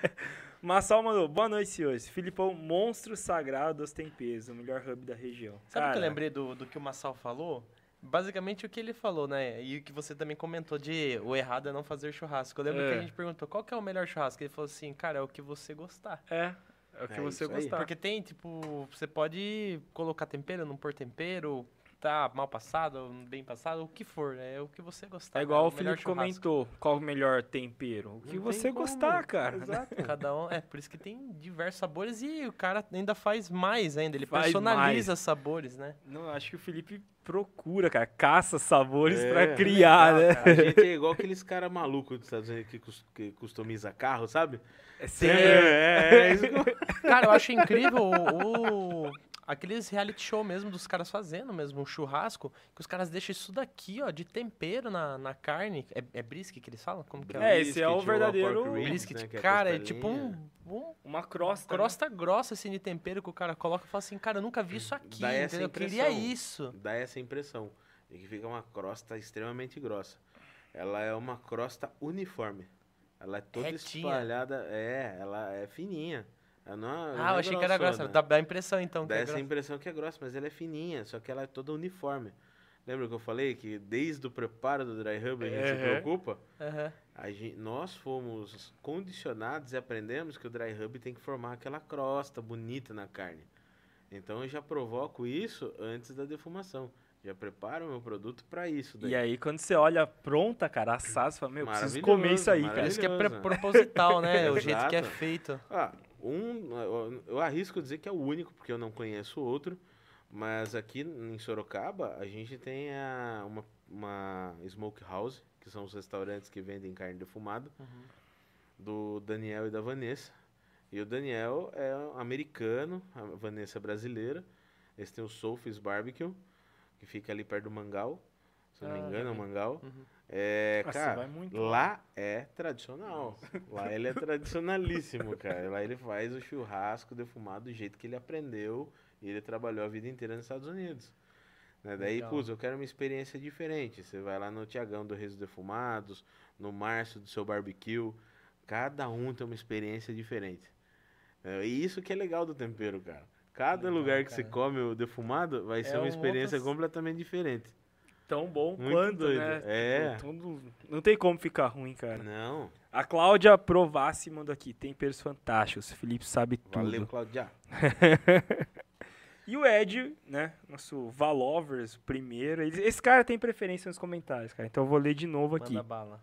Massal mandou, boa noite, senhores. Filipão, monstro sagrado dos temperos, o melhor hub da região. Sabe o que eu lembrei do, do que o Massal falou? Basicamente o que ele falou, né? E o que você também comentou de o errado é não fazer churrasco. Eu lembro É. que a gente perguntou qual que é o melhor churrasco. Ele falou assim, cara, é o que você gostar. É, é o que É você isso aí. gostar. Porque tem, tipo, você pode colocar tempero, não pôr tempero, tá mal passado, bem passado, o que for, né? É o que você gostar. É igual né? o melhor Felipe churrasco. comentou, qual o melhor tempero? O que Não você gostar, cara. Exato. Cada um, é, por isso que tem diversos sabores e o cara ainda faz mais ainda, ele Faz personaliza sabores, né? Não, acho que o Felipe procura, cara, caça sabores É, pra criar, legal, né? cara. A gente é igual aqueles caras malucos dos Estados Unidos que, cus- que customiza carro, sabe? É É, é, é Cara, eu acho incrível o, o- aqueles reality show mesmo dos caras fazendo mesmo, um churrasco, que os caras deixam isso daqui, ó, de tempero na, na carne. É, é brisket que eles falam? Como que é? É, esse é o Brisket, verdadeiro ribs, brisket, né, que a cara, é costelinha. tipo um, um Uma crosta. né? crosta grossa assim de tempero que o cara coloca e fala assim, cara, eu nunca vi isso aqui, Dá entendeu? Eu queria isso. Dá essa impressão de que fica uma crosta extremamente grossa. Ela é uma crosta uniforme. Ela é toda Retinha. espalhada, é, ela é fininha. Ela não, não Ah, eu é achei que era grossa. Dá, dá a impressão então que Dá é essa grossa. impressão que é grossa, mas ela é fininha, só que ela é toda uniforme. Lembra que eu falei que desde o preparo do dry rub a gente se Uhum. preocupa? Aham. A gen- nós fomos condicionados e aprendemos que o dry rub tem que formar aquela crosta bonita na carne. Então eu já provoco isso antes da defumação. Já preparo o meu produto para isso. Daí. E aí, quando você olha pronta, cara, assada, você fala, meu, preciso comer isso aí, Por cara. isso que é proposital, né? o jeito que é feito. Ah, um, eu- arrisco dizer que é o único, porque eu não conheço outro. Mas aqui em Sorocaba, a gente tem a, uma, uma smoke house, que são os restaurantes que vendem carne defumada, do Daniel e da Vanessa. E o Daniel é americano, a Vanessa é brasileira. Eles têm o Sophie's Barbecue, que fica ali perto do Mangal. Se não me Ah, engano, é o ok. Mangal. Uhum. É, Nossa, cara, muito lá é tradicional. Lá ele é tradicionalíssimo, cara. Lá ele faz o churrasco defumado do jeito que ele aprendeu e ele trabalhou a vida inteira nos Estados Unidos. Né? Daí, putz, eu quero uma experiência diferente. Você vai lá no Tiagão do Reis Defumados, no Márcio do seu barbecue. Cada um tem uma experiência diferente. É, e isso que é legal do tempero, cara. Cada Legal, lugar que você cara. come o defumado vai ser uma um experiência completamente diferente. Tão bom Muito quanto, doido. né? É. Tipo, tudo- Não tem como ficar ruim, cara. Não. A Cláudia Provassi mandou aqui, temperos fantásticos, Felipe sabe tudo. Valeu, Claudia. E o Ed, né, nosso Valovers, o primeiro, ele- esse cara tem preferência nos comentários, cara, então eu vou ler de novo aqui. Manda bala.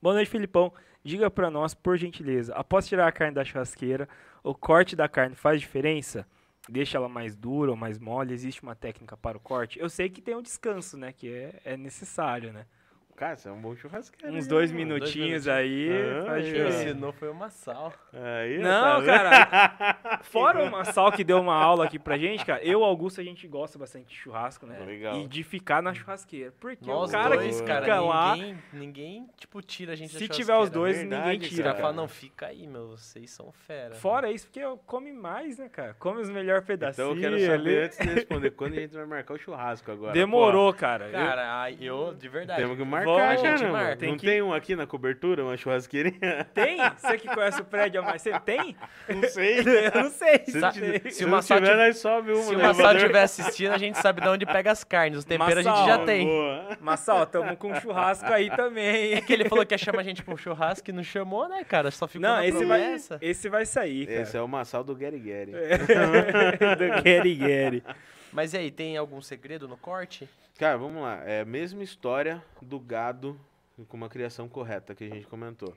Boa noite, Filipão. Diga pra nós, por gentileza, após tirar a carne da churrasqueira, o corte da carne faz diferença? Deixa ela mais dura ou mais mole? Existe uma técnica para o corte? Eu sei que tem um descanso, né, que é, é necessário, né? Cara, você é um bom churrasqueiro. Uns dois minutinhos minutinhos. aí Ah, aí, diferença. ensinou foi o Massal. Aí, Não, tá cara. Fora o Massal que deu uma aula aqui pra gente, cara, eu e o Augusto a gente gosta bastante de churrasco, né? Legal. E de ficar na churrasqueira. Porque Nós o cara dois, que cara, fica lá. ninguém, ninguém, tipo, tira a gente da Se tiver os dois, Verdade, ninguém Os tira. caras cara. falam, não, fica aí, meu, vocês são fera. Fora isso, porque eu come mais, né, cara? Come os melhores pedacinhos. Então eu quero saber, ali. antes de responder, quando a gente vai marcar o churrasco agora? Demorou, cara. Eu- Cara, aí eu, de Pô, verdade. temos que marcar, Vamos, cara. a gente. Não Tem tem, que- um aqui na cobertura, uma churrasqueirinha? Tem? Você que conhece o prédio há mais tempo, tem? Não sei. Eu não sei. Se, se se o não Massal tiver, nós sobe uma Se o Massal elevador. estiver assistindo, a gente sabe de onde pega as carnes. Os temperos a gente Massal, já tem. Boa. Massal, tamo com churrasco aí também. É que ele falou que ia chamar a gente pra um churrasco e não chamou, né, cara? Só ficou Não, na esse vai, promessa. esse vai sair, cara. Esse é o Massal do Gary Gary. Do Gary Gary. Mas e aí, tem algum segredo no corte? Cara, vamos lá. É a mesma história do gado com uma criação correta que a gente comentou.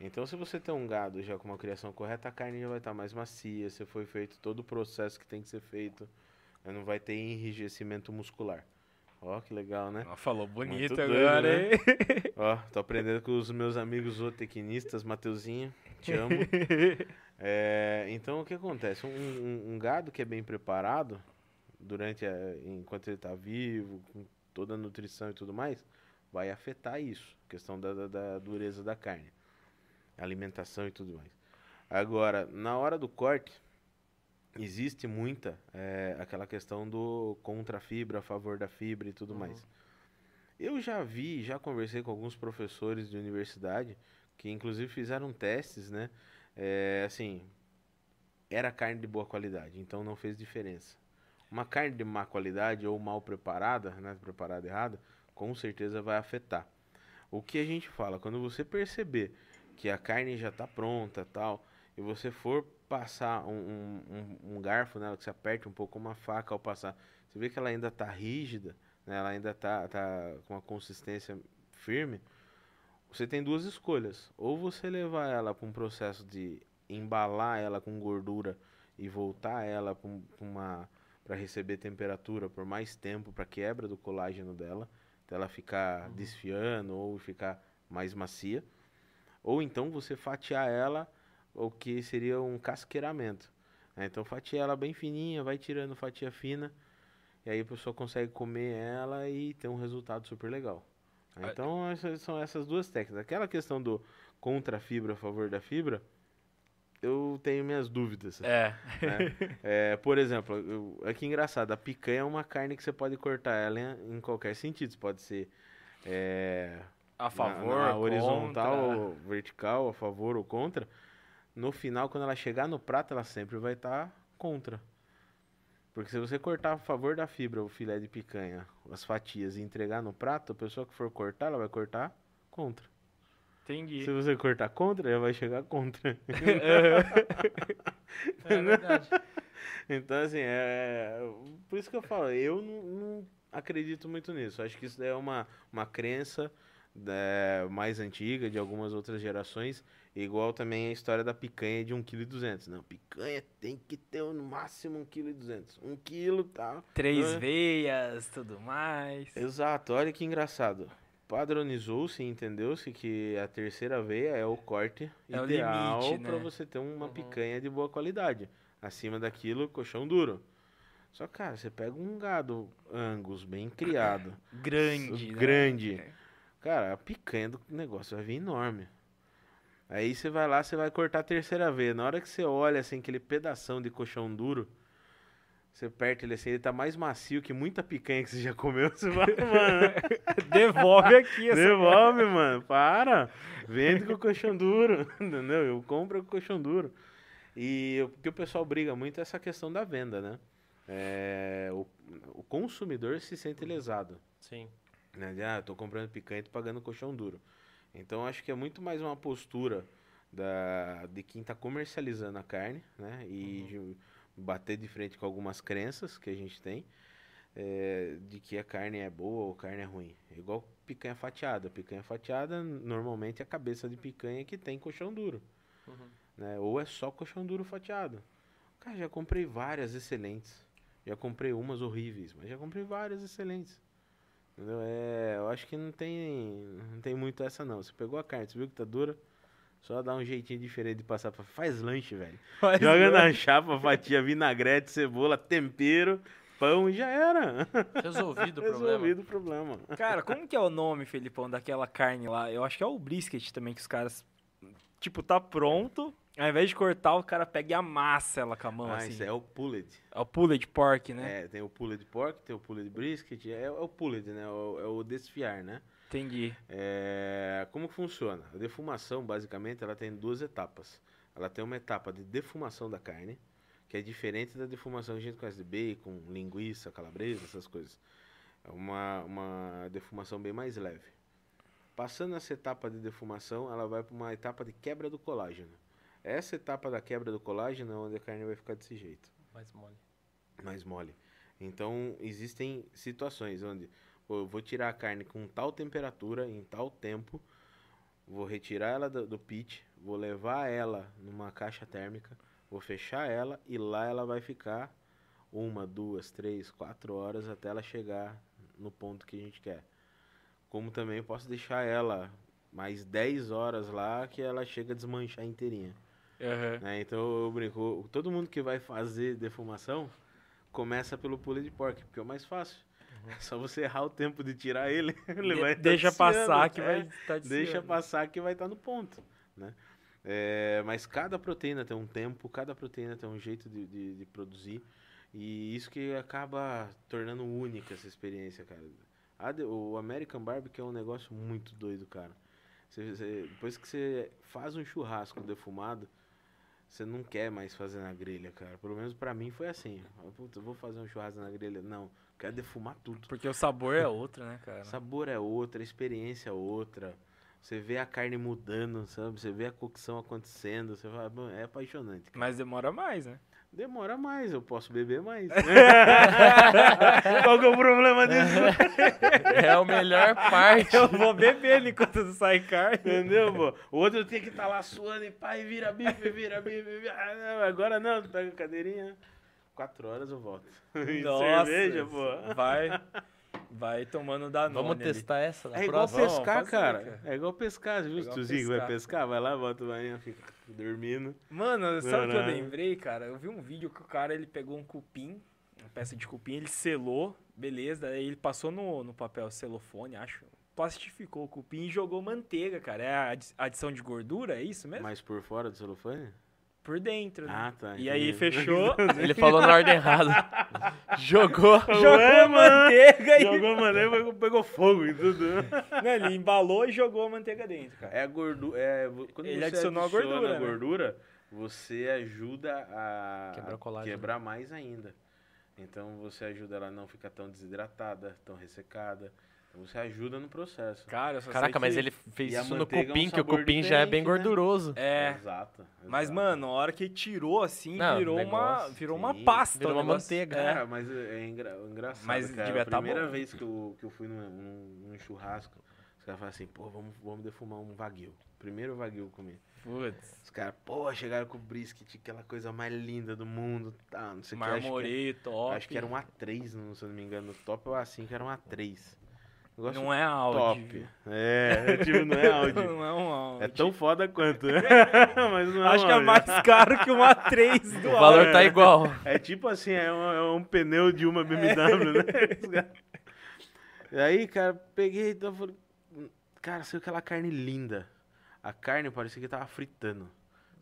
Então, se você tem um gado já com uma criação correta, a carne já vai estar mais macia. Se foi feito todo o processo que tem que ser feito, eh, não vai ter enrijecimento muscular. Ó, que legal, né? Ó, Falou bonito Muito agora, doido, né? hein? Ó, tô aprendendo com os meus amigos zootecnistas, Mateuzinho, te amo. É, então, o que acontece? Um, um- um gado que é bem preparado, durante a, enquanto ele está vivo, com toda a nutrição e tudo mais, vai afetar isso, questão da, da, da dureza da carne, alimentação e tudo mais. Agora, na hora do corte, existe muita é, aquela questão do contra a fibra, a favor da fibra e tudo Uhum. mais. Eu já vi, já conversei com alguns professores de universidade que inclusive fizeram testes, né? É, assim, era carne de boa qualidade, então não fez diferença. Uma carne de má qualidade ou mal preparada, né, preparada errada, com certeza vai afetar. O que a gente fala, quando você perceber que a carne já está pronta, tal, e você for passar um, um, um- garfo nela, que você aperte um pouco uma faca ao passar, você vê que ela ainda está rígida, né, ela ainda está tá com uma consistência firme, você tem duas escolhas. Ou você levar ela para um processo de embalar ela com gordura e voltar ela para uma para receber temperatura por mais tempo para quebra do colágeno dela, até ela ficar desfiando ou ficar mais macia. Ou então você fatiar ela, o que seria um casqueiramento. né? Então fatia ela bem fininha, vai tirando fatia fina, e aí a pessoa consegue comer ela e ter um resultado super legal. né? Então essas são essas duas técnicas. Aquela questão do contra a fibra, a favor da fibra, eu tenho minhas dúvidas. É. né? É, por exemplo, eu, é que engraçado, a picanha é uma carne que você pode cortar ela em, em qualquer sentido. Pode ser é, A na- favor, na horizontal contra. ou vertical, a favor ou contra. No final, quando ela chegar no prato, ela sempre vai estar contra. Porque se você cortar a favor da fibra o filé de picanha, as fatias e entregar no prato, a pessoa que for cortar, ela vai cortar contra. Entendi. Se você cortar contra, ela vai chegar contra. É verdade. Então, assim, é. Por isso que eu falo, eu não, não acredito muito nisso. Acho que isso é uma, uma crença é, mais antiga, de algumas outras gerações. Igual também a história da picanha de 1,2 kg. Não, picanha tem que ter no máximo 1,2 kg. 1 kg tá. Três né? veias, tudo mais. Exato, olha que engraçado. Padronizou-se, entendeu-se que a terceira veia é o corte É ideal limite, para né? você ter uma Uhum. picanha de boa qualidade. Acima daquilo, colchão duro. Só que, cara, você pega um gado angus bem criado, Grande, né? grande. Cara, a picanha do negócio vai vir enorme. Aí você vai lá, você vai cortar a terceira veia. Na hora que você olha assim aquele pedação de colchão duro, você aperta ele assim, ele tá mais macio que muita picanha que você já comeu. Você vai, mano, Devolve aqui essa devolve, mano, para. Vende com colchão duro, entendeu? Eu compro com colchão duro. E o que o pessoal briga muito é essa questão da venda, né? É, o, o consumidor se sente lesado. Sim. Né? De, ah, tô comprando picanha e tô pagando colchão duro. Então acho que é muito mais uma postura da, de quem está comercializando a carne, né? E de bater de frente com algumas crenças que a gente tem é, de que a carne é boa ou carne é ruim. É igual picanha fatiada. Picanha fatiada normalmente é a cabeça de picanha que tem colchão duro, Uhum. né? Ou é só colchão duro fatiado. Cara, já comprei várias excelentes. Já comprei umas horríveis, mas já comprei várias excelentes. Entendeu? É, eu acho que não tem, não tem muito essa não. Você pegou a carne, você viu que tá dura, só dá um jeitinho diferente de passar pra... Faz lanche, velho. Faz Joga na lanche. chapa, fatia, vinagrete, cebola, tempero, pão e já era. Resolvido o problema. Resolvido o problema. Cara, como que é o nome, Felipão, daquela carne lá? Eu acho que é o brisket também, que os caras. Tipo, tá pronto. Ao invés de cortar, o cara pega e amassa ela com a mão, Ah, assim. isso é o pulled. É o pulled pork, né? É, tem o pulled pork, tem o pulled brisket, é, é o pulled, né? É o, é o desfiar, né? Entendi. É, como que funciona? A defumação, basicamente, ela tem duas etapas. Ela tem uma etapa de defumação da carne, que é diferente da defumação que a gente conhece de bacon, linguiça, calabresa, essas coisas. É uma, uma defumação bem mais leve. Passando essa etapa de defumação, ela vai para uma etapa de quebra do colágeno. Essa etapa da quebra do colágeno é onde a carne vai ficar desse jeito Mais mole. mais mole. Então, existem situações onde pô, eu vou tirar a carne com tal temperatura, em tal tempo, vou retirar ela do, do pit, vou levar ela numa caixa térmica, vou fechar ela e lá ela vai ficar uma, duas, três, quatro horas até ela chegar no ponto que a gente quer. Como também eu posso deixar ela mais 10 horas lá que ela chega a desmanchar inteirinha. Aham. né? Então eu brinco, todo mundo que vai fazer defumação, começa pelo pulled pork, porque é o mais fácil. É só você errar o tempo de tirar ele, ele De- vai tá deixa desfiando, passar que é. vai estar Deixa passar que vai estar no ponto, né? É, mas cada proteína tem um tempo, cada proteína tem um jeito de, de, de produzir e isso que acaba tornando única essa experiência, cara. A o American Barbecue é um negócio muito doido, cara. Você- você- depois que você faz um churrasco defumado, você não quer mais fazer na grelha, cara. Pelo menos pra mim foi assim. Eu vou fazer um churrasco na grelha. Não, quero defumar tudo. Porque o sabor é outro, né, cara? Sabor é outra, a experiência é outra. Você vê a carne mudando, sabe? Você vê a cocção acontecendo. Você fala, "Bom, é apaixonante. cara." Mas demora mais, né? Demora mais, eu posso beber mais. Qual que é o problema disso? É a melhor parte. Eu vou bebendo enquanto não sai carne. Entendeu, pô? O outro tinha que estar lá suando e pai, vira bife, vira bife. vira- Ah, não, agora não, pega a cadeirinha. Quatro horas eu volto. Nossa, Cerveja, pô. Vai, vai tomando Danone Vamos ali. testar essa na É igual próxima? Vamos pescar, fazer, cara. cara. É igual pescar, viu? É O igual tiozinho que vai pescar. vai lá, bota o bainha, fica dormindo. Mano, sabe o que eu não. lembrei, cara? Eu vi um vídeo que o cara ele pegou um cupim, uma peça de cupim, ele selou, beleza, aí ele passou no, no papel celofone, acho. Plastificou o cupim e jogou manteiga, cara. É a adi- adição de gordura, é isso mesmo? Mas por fora do celofane? Por dentro, né? Ah, tá. E aí fechou, Ele falou na ordem errada. Jogou. jogou Ué, manteiga e Jogou, aí pegou, pegou fogo e tudo. Né, ele embalou e jogou a manteiga dentro, cara. É a gordura. É, quando Ele você adicionou a adiciona gordura, a né? gordura, você ajuda a Quebrar a colágeno. quebrar mais ainda. Então você ajuda ela a não ficar tão desidratada, tão ressecada. Você ajuda no processo. Cara, eu só sei Caraca, mas que- ele fez a isso no manteiga é um cupim, que o cupim já é bem né? gorduroso. É, Exato. mas exato. mano, a hora que tirou assim, Não, virou, uma, negócio, virou uma pasta. Virou uma manteiga. É. Cara, mas é engra- engraçado, Mas cara. devia a tá primeira bom. vez que eu, que eu fui num, num- num churrasco, os caras falaram assim, pô, vamos, vamos defumar um wagyu. Primeiro wagyu comer. Putz, Os caras, pô, chegaram com o brisket, aquela coisa mais linda do mundo, tá, não sei o que. marmoreio, top. Acho que era um A3, não- se eu não me engano. O top ou A5 era um A3. Não é Audi. top. É, tipo, não é Audi. Não é um Audi. É tão foda quanto. Mas não é Acho um que é mais caro que um A3 do O valor Audi. tá igual. É tipo assim, é um, é um pneu de uma BMW, né? e aí, cara, peguei e então, falei, cara, saiu aquela carne linda. A carne parecia que tava fritando.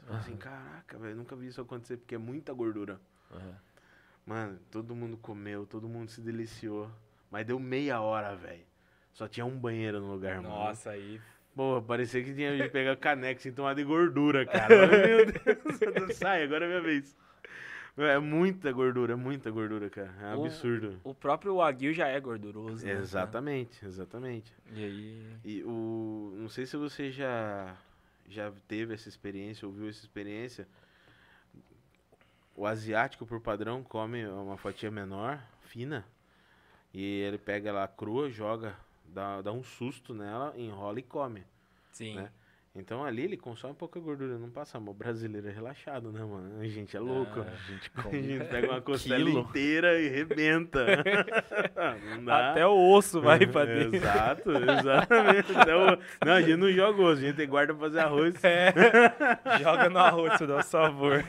Falei assim, caraca, velho, nunca vi isso acontecer, porque é muita gordura. Mano, todo mundo comeu, todo mundo se deliciou. Mas deu meia hora, velho. Só tinha um banheiro no lugar, mano. Nossa, aí. Porra, parecia que tinha de pegar caneca sem tomar de gordura, cara. Meu Deus, sai, agora é minha vez. É muita gordura, é muita gordura, cara. É um O- absurdo. O próprio Wagyu já é gorduroso. né, cara? Exatamente, exatamente. E aí. E o. Não sei se você já, já teve essa experiência, ouviu essa experiência. O asiático, por padrão, come uma fatia menor, fina. E ele pega ela crua, joga, dá, dá um susto nela, enrola e come. Sim. né? Então ali ele consome pouca gordura, não passa mal. O brasileiro é relaxado, né, mano? A gente é louco. a gente a come. gente pega uma costela quilo. inteira e rebenta. não dá. Até o osso vai pra dentro. Exato, exatamente. Até o- Não, a gente não joga osso, a gente guarda pra fazer arroz. É. Joga no arroz, isso dá um sabor.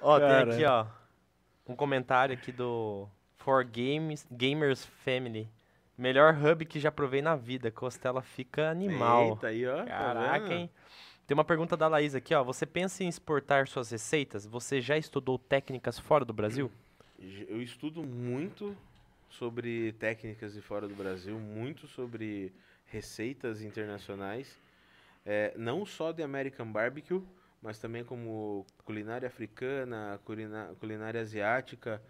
Ó, Cara. tem aqui, ó. Um comentário aqui do For Games, Gamers Family. Melhor hub que já provei na vida. Costela fica animal. Eita, aí, ó. tá Caraca, hein? Tem uma pergunta da Laís aqui, ó. Você pensa em exportar suas receitas? Você já estudou técnicas fora do Brasil? Eu estudo muito sobre técnicas de fora do Brasil, muito sobre receitas internacionais, é, não só de American Barbecue, mas também como culinária africana, culina- culinária asiática,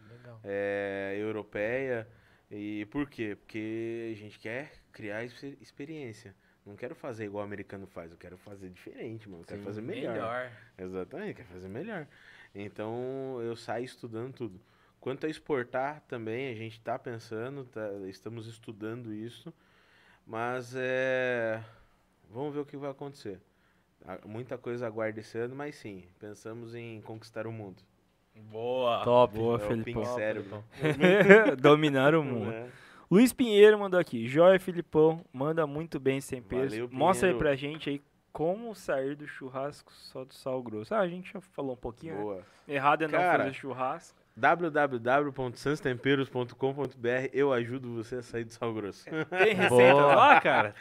é, europeia. E por quê? Porque a gente quer criar exper- experiência. Não quero fazer igual o americano faz, eu quero fazer diferente, mano. Eu quero Sim, fazer melhor. Melhor. Exatamente, quer fazer melhor. Então eu saio estudando tudo. Quanto a exportar também, a gente está pensando, tá- estamos estudando isso, mas é, vamos ver o que vai acontecer. Muita coisa aguarda esse ano, mas sim, pensamos em conquistar o mundo. Boa. Top. Boa, É o Felipão. cérebro. Dominar o mundo. né? Luiz Pinheiro mandou aqui. Joia Filipão, manda muito bem sem peso. Valeu, Mostra aí pra gente aí como sair do churrasco só do sal grosso. Ah, a gente já falou um pouquinho, né? Boa. Errado é não Cara, fazer churrasco. www.sanstemperos.com.br. Eu ajudo você a sair do sal grosso. Tem receita Boa. lá, cara?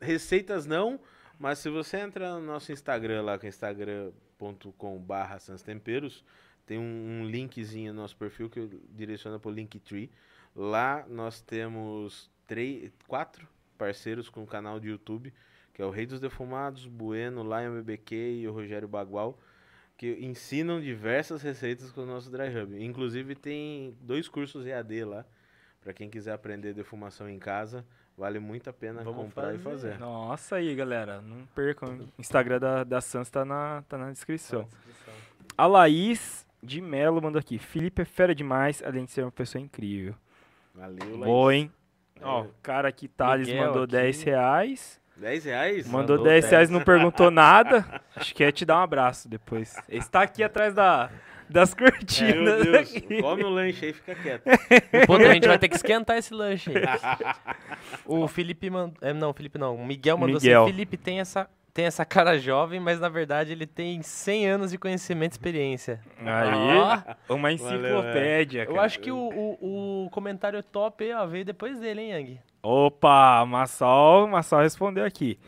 Receitas não, mas se você entrar no nosso Instagram lá, que é instagram.com.br sanstemperos, tem um, um linkzinho no nosso perfil que direciona para o Linktree. Lá nós temos três, quatro parceiros com o canal de YouTube, que é o Rei dos Defumados, Bueno, Lion BBQ e o Rogério Bagual, que ensinam diversas receitas com o nosso Dry Hub. Inclusive tem dois cursos EAD lá, para quem quiser aprender defumação em casa, vale muito a pena Vamos comprar e fazer. fazer. Nossa aí, galera. Não percam. O Instagram da, da Sans tá na, tá na descrição. A Laís de Melo mandou aqui. Felipe é fera demais, além de ser uma pessoa incrível. Valeu, Laís. Boa, hein? Ó, o cara aqui, Thales, Miguel mandou aqui. 10 reais. 10 reais? Mandou Mandou 10 reais, 10. não perguntou nada. Acho que é te dar um abraço depois. Ele está aqui atrás da, das É, Meu cortinas. Deus, aqui. come o lanche aí, fica quieto. Puta, a gente vai ter que esquentar esse lanche aí. O Felipe mandou. É, não, o Felipe não. O Miguel mandou Miguel. assim: Felipe tem essa, tem essa cara jovem, mas na verdade ele tem 100 anos de conhecimento e experiência. Aí, uma enciclopédia, Eu cara. acho que o, o, o comentário top ó, veio depois dele, hein, Yang? Opa, Massal, Massal respondeu aqui.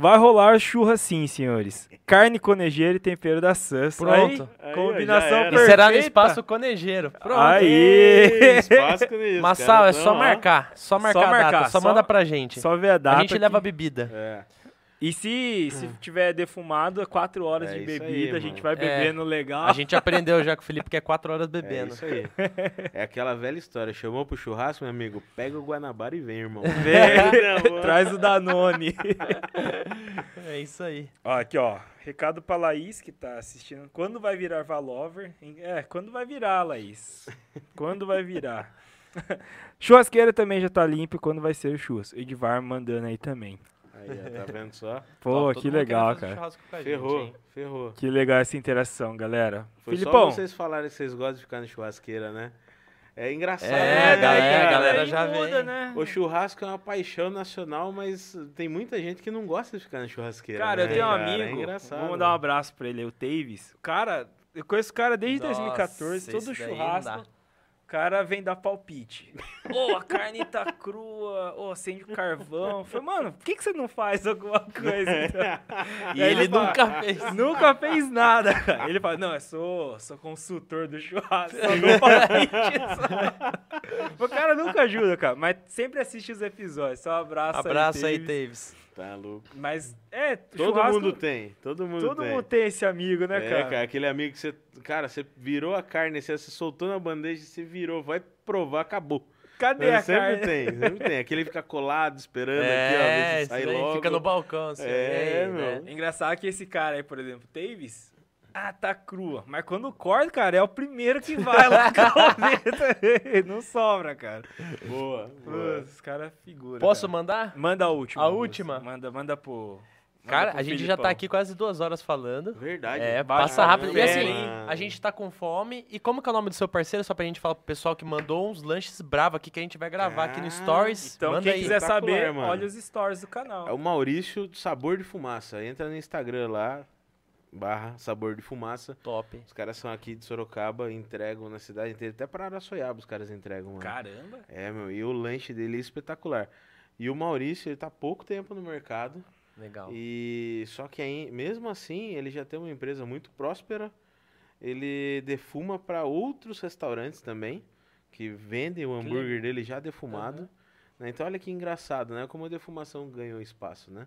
Vai rolar churra sim, senhores. Carne conejeira e tempero da Sans. Pronto. Aí, combinação era. E perfeita. será no espaço conejeiro. Pronto. Aí. Espaço isso, Massal, é só Então, ó. marcar. Só marcar a marcar, data. Só, só- manda pra gente. Só ver a data. a gente que- leva a bebida. É. E se, se tiver defumado, é 4 horas É de isso aí, bebida, a gente vai É. bebendo legal. A gente aprendeu já com o Felipe que é 4 horas É bebendo. isso aí. É aquela velha história. Chamou pro churrasco, meu amigo? Pega o Guanabara e vem, irmão. Vem, traz o Danone. É isso aí. ó, aqui, ó. Recado pra Laís, que tá assistindo. Quando vai virar Valover? É, quando vai virar, Laís? Quando vai virar? Churrasqueira também já tá limpa quando vai ser o churras. Edvar mandando aí também. Aí, ó, tá vendo só? Pô, todo que legal, cara. a gente, Ferrou, ferrou. Que legal essa interação, galera. Foi Filipão, só vocês falarem que vocês gostam de ficar na churrasqueira, né? É engraçado, É, né, galera, cara? a galera aí já muda, vem. né? O churrasco é uma paixão nacional, mas tem muita gente que não gosta de ficar na churrasqueira. Cara, eu né, tenho um cara? amigo, É engraçado. vou mandar um abraço pra ele, o Tavis. O cara, eu conheço o cara desde Nossa, 2014, todo churrasco. Cara vem dar palpite. Ô, a carne tá crua, ô, acende o carvão. Eu Falei, mano, por que, que você não faz alguma coisa? então? E Aí ele ele fala- nunca fez. Nunca fez nada, cara. Ele fala, não, eu sou, sou consultor do churrasco, só dou palpite. só." O cara nunca ajuda, cara, mas sempre assiste os episódios. Só um abraço, Abraço aí, Tavis. Taves. Tá louco. Mas, é, Todo churrasco- mundo tem, todo mundo Todo tem. mundo tem esse amigo, né, é, cara? cara, aquele amigo que você. Cara, você virou a carne, você você soltou na bandeja, você virou, vai provar, acabou. Cadê a sempre carne? tem, sempre tem. Aquele fica colado, esperando É, aqui, ó, sai logo. fica no balcão, assim. É, aí, meu. né? É engraçado que esse cara aí, por exemplo, Tavis, ah, tá crua. Mas quando corta, cara, é o primeiro que vai lá. Não sobra, cara. Boa, boa. Os caras figuram. Posso cara. mandar? Manda a última. A moço. última? Manda, manda pro. Cara, a gente já tá aqui quase duas horas falando. Verdade. É, passa rápido. E assim, a gente tá com fome. E como que é o nome do seu parceiro? Só pra gente falar pro pessoal que mandou uns lanches bravos aqui que a gente vai gravar aqui no Ah, Stories. Então, Manda quem aí. quiser saber, mano. olha os stories do canal. É o Maurício do Sabor de Fumaça. Entra no Instagram lá, barra Sabor de Fumaça. Top. Os caras são aqui de Sorocaba, entregam na cidade inteira. Até para Araçoiaba os caras entregam, mano. Caramba. É, meu, e o lanche dele é espetacular. E o Maurício, ele tá há pouco tempo no mercado. Legal. E só que aí, mesmo assim, ele já tem uma empresa muito próspera. Ele defuma para outros restaurantes também, que vendem o hambúrguer dele já defumado. né? Então olha que engraçado, né? Como a defumação ganhou espaço, né?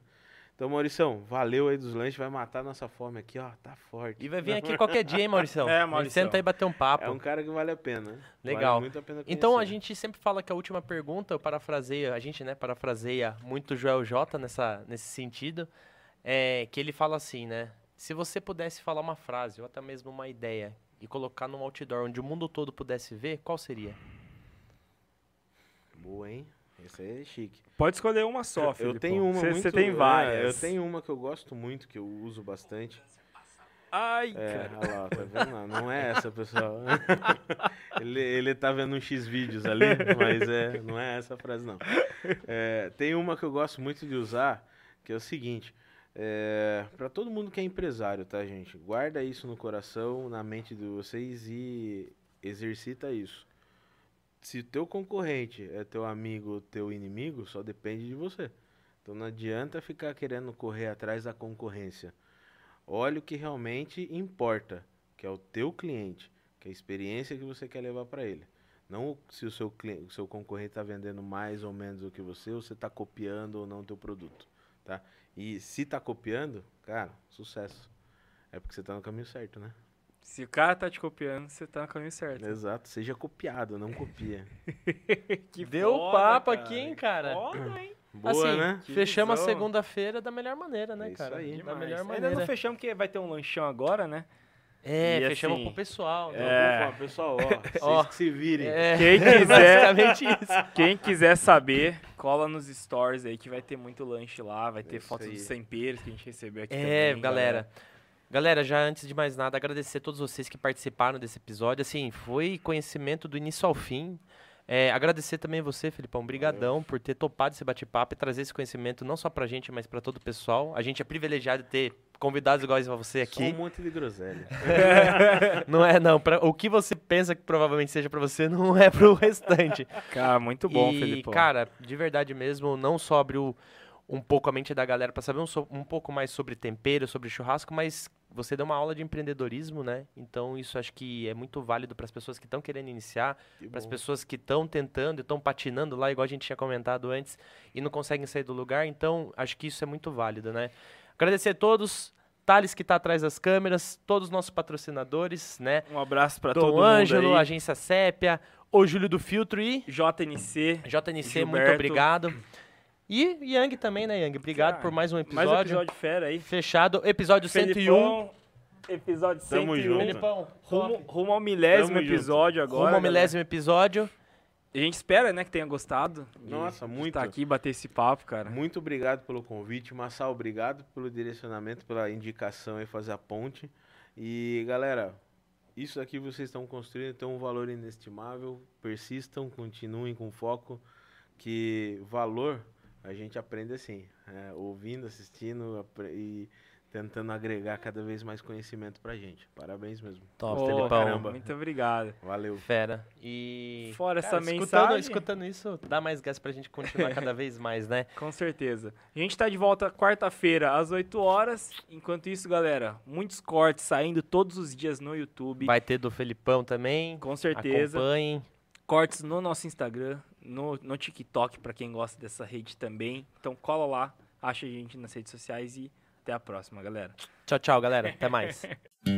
Então, Maurição, valeu aí dos lanches, vai matar nossa fome aqui, ó, tá forte. E vai vir aqui qualquer dia, hein, Mauricião? É, Mauricião. Senta aí bater um papo. É um cara que vale a pena. Legal. Vale muito a pena Então a conhecer. gente sempre fala que a última pergunta, eu parafraseio, a gente, né, parafraseia muito o Joel J nessa, nesse sentido, é que ele fala assim, né? Se você pudesse falar uma frase ou até mesmo uma ideia e colocar num outdoor onde o mundo todo pudesse ver, qual seria? Boa, hein? Esse aí é chique. Pode escolher uma só, eu Filipão. tenho uma Você tem é, várias. eu tenho uma que eu gosto muito, que eu uso bastante. Ai, É, cara. olha lá, tá vendo? Não é essa, pessoal. ele, ele tá vendo um X vídeos ali, mas é, não é essa a frase, não. É, tem uma que eu gosto muito de usar, que é o seguinte. É, para todo mundo que é empresário, tá, gente? Guarda isso no coração, na mente de vocês e exercita isso. Se o teu concorrente é teu amigo, teu inimigo, só depende de você. Então não adianta ficar querendo correr atrás da concorrência. Olha o que realmente importa, que é o teu cliente, que é a experiência que você quer levar para ele. Não se o seu, cliente, o seu concorrente está vendendo mais ou menos do que você, ou você está copiando ou não o teu produto. Tá? E se está copiando, cara, sucesso. É porque você está no caminho certo, né? Se o cara tá te copiando, você tá no caminho certo. Exato, seja copiado, não copia. que Deu foda, papo cara. aqui, hein, cara? Foda, hein? Boa, assim, né? fechamos a segunda-feira da melhor maneira, né, é cara? Aí, da demais. melhor maneira. Ainda não fechamos porque vai ter um lanchão agora, né? É, e fechamos assim, com o pessoal. Né? É, pessoal, ó, ó, que se virem. É, quem quiser, isso. Quem quiser saber, cola nos stories aí que vai ter muito lanche lá, vai ter fotos dos temperos que a gente recebeu aqui É, também, galera. galera. Galera, já antes de mais nada, agradecer a todos vocês que participaram desse episódio. Assim, foi conhecimento do início ao fim. É, agradecer também você, Felipão, brigadão por ter topado esse bate-papo e trazer esse conhecimento não só pra gente, mas para todo o pessoal. A gente é privilegiado de ter convidados iguais a você aqui. Só um monte de groselha. não é, não. Pra, o que você pensa que provavelmente seja para você, não é pro restante. Cara, muito bom, e, Felipão. cara, de verdade mesmo, não só abriu um pouco a mente da galera para saber um, um pouco mais sobre tempero, sobre churrasco, mas você deu uma aula de empreendedorismo, né? Então isso acho que é muito válido para as pessoas que estão querendo iniciar, para as pessoas que estão tentando e estão patinando lá, igual a gente tinha comentado antes, e não conseguem sair do lugar. Então acho que isso é muito válido, né? Agradecer a todos. Thales que está atrás das câmeras, todos os nossos patrocinadores, né? Um abraço para todo Ângelo, mundo aí. Agência Sépia, o Júlio do Filtro e JNC. JNC, Gilberto. muito obrigado. E Yang também, né, Yang? Obrigado por mais um episódio. Mais um episódio fera aí. Fechado. Episódio Felipão, 101. Episódio Tamo 101. Junto. Felipão, rumo, rumo ao milésimo Tamo episódio junto. agora. Rumo ao milésimo episódio. A gente espera, né, que tenha gostado. Nossa, muito. Estar aqui bater esse papo, cara. Muito obrigado pelo convite. Massal, obrigado pelo direcionamento, pela indicação e fazer a ponte. E, galera, isso aqui vocês estão construindo tem um valor inestimável. Persistam, continuem com foco, que valor a gente aprende assim, é, ouvindo, assistindo e tentando agregar cada vez mais conhecimento pra gente. Parabéns mesmo. Top, oh, Felipão. Caramba. Muito obrigado. Valeu. Fera. E. Fora cara, essa escutando, mensagem. Escutando isso, dá mais gás pra gente continuar cada vez mais, né? Com certeza. A gente tá de volta quarta-feira às 8 horas. Enquanto isso, galera, muitos cortes saindo todos os dias no YouTube. Vai ter do Felipão também. Com certeza. Acompanhem. Cortes no nosso Instagram no, no TikTok, para quem gosta dessa rede também. Então cola lá, acha a gente nas redes sociais e até a próxima, galera. Tchau, tchau, galera. Até mais.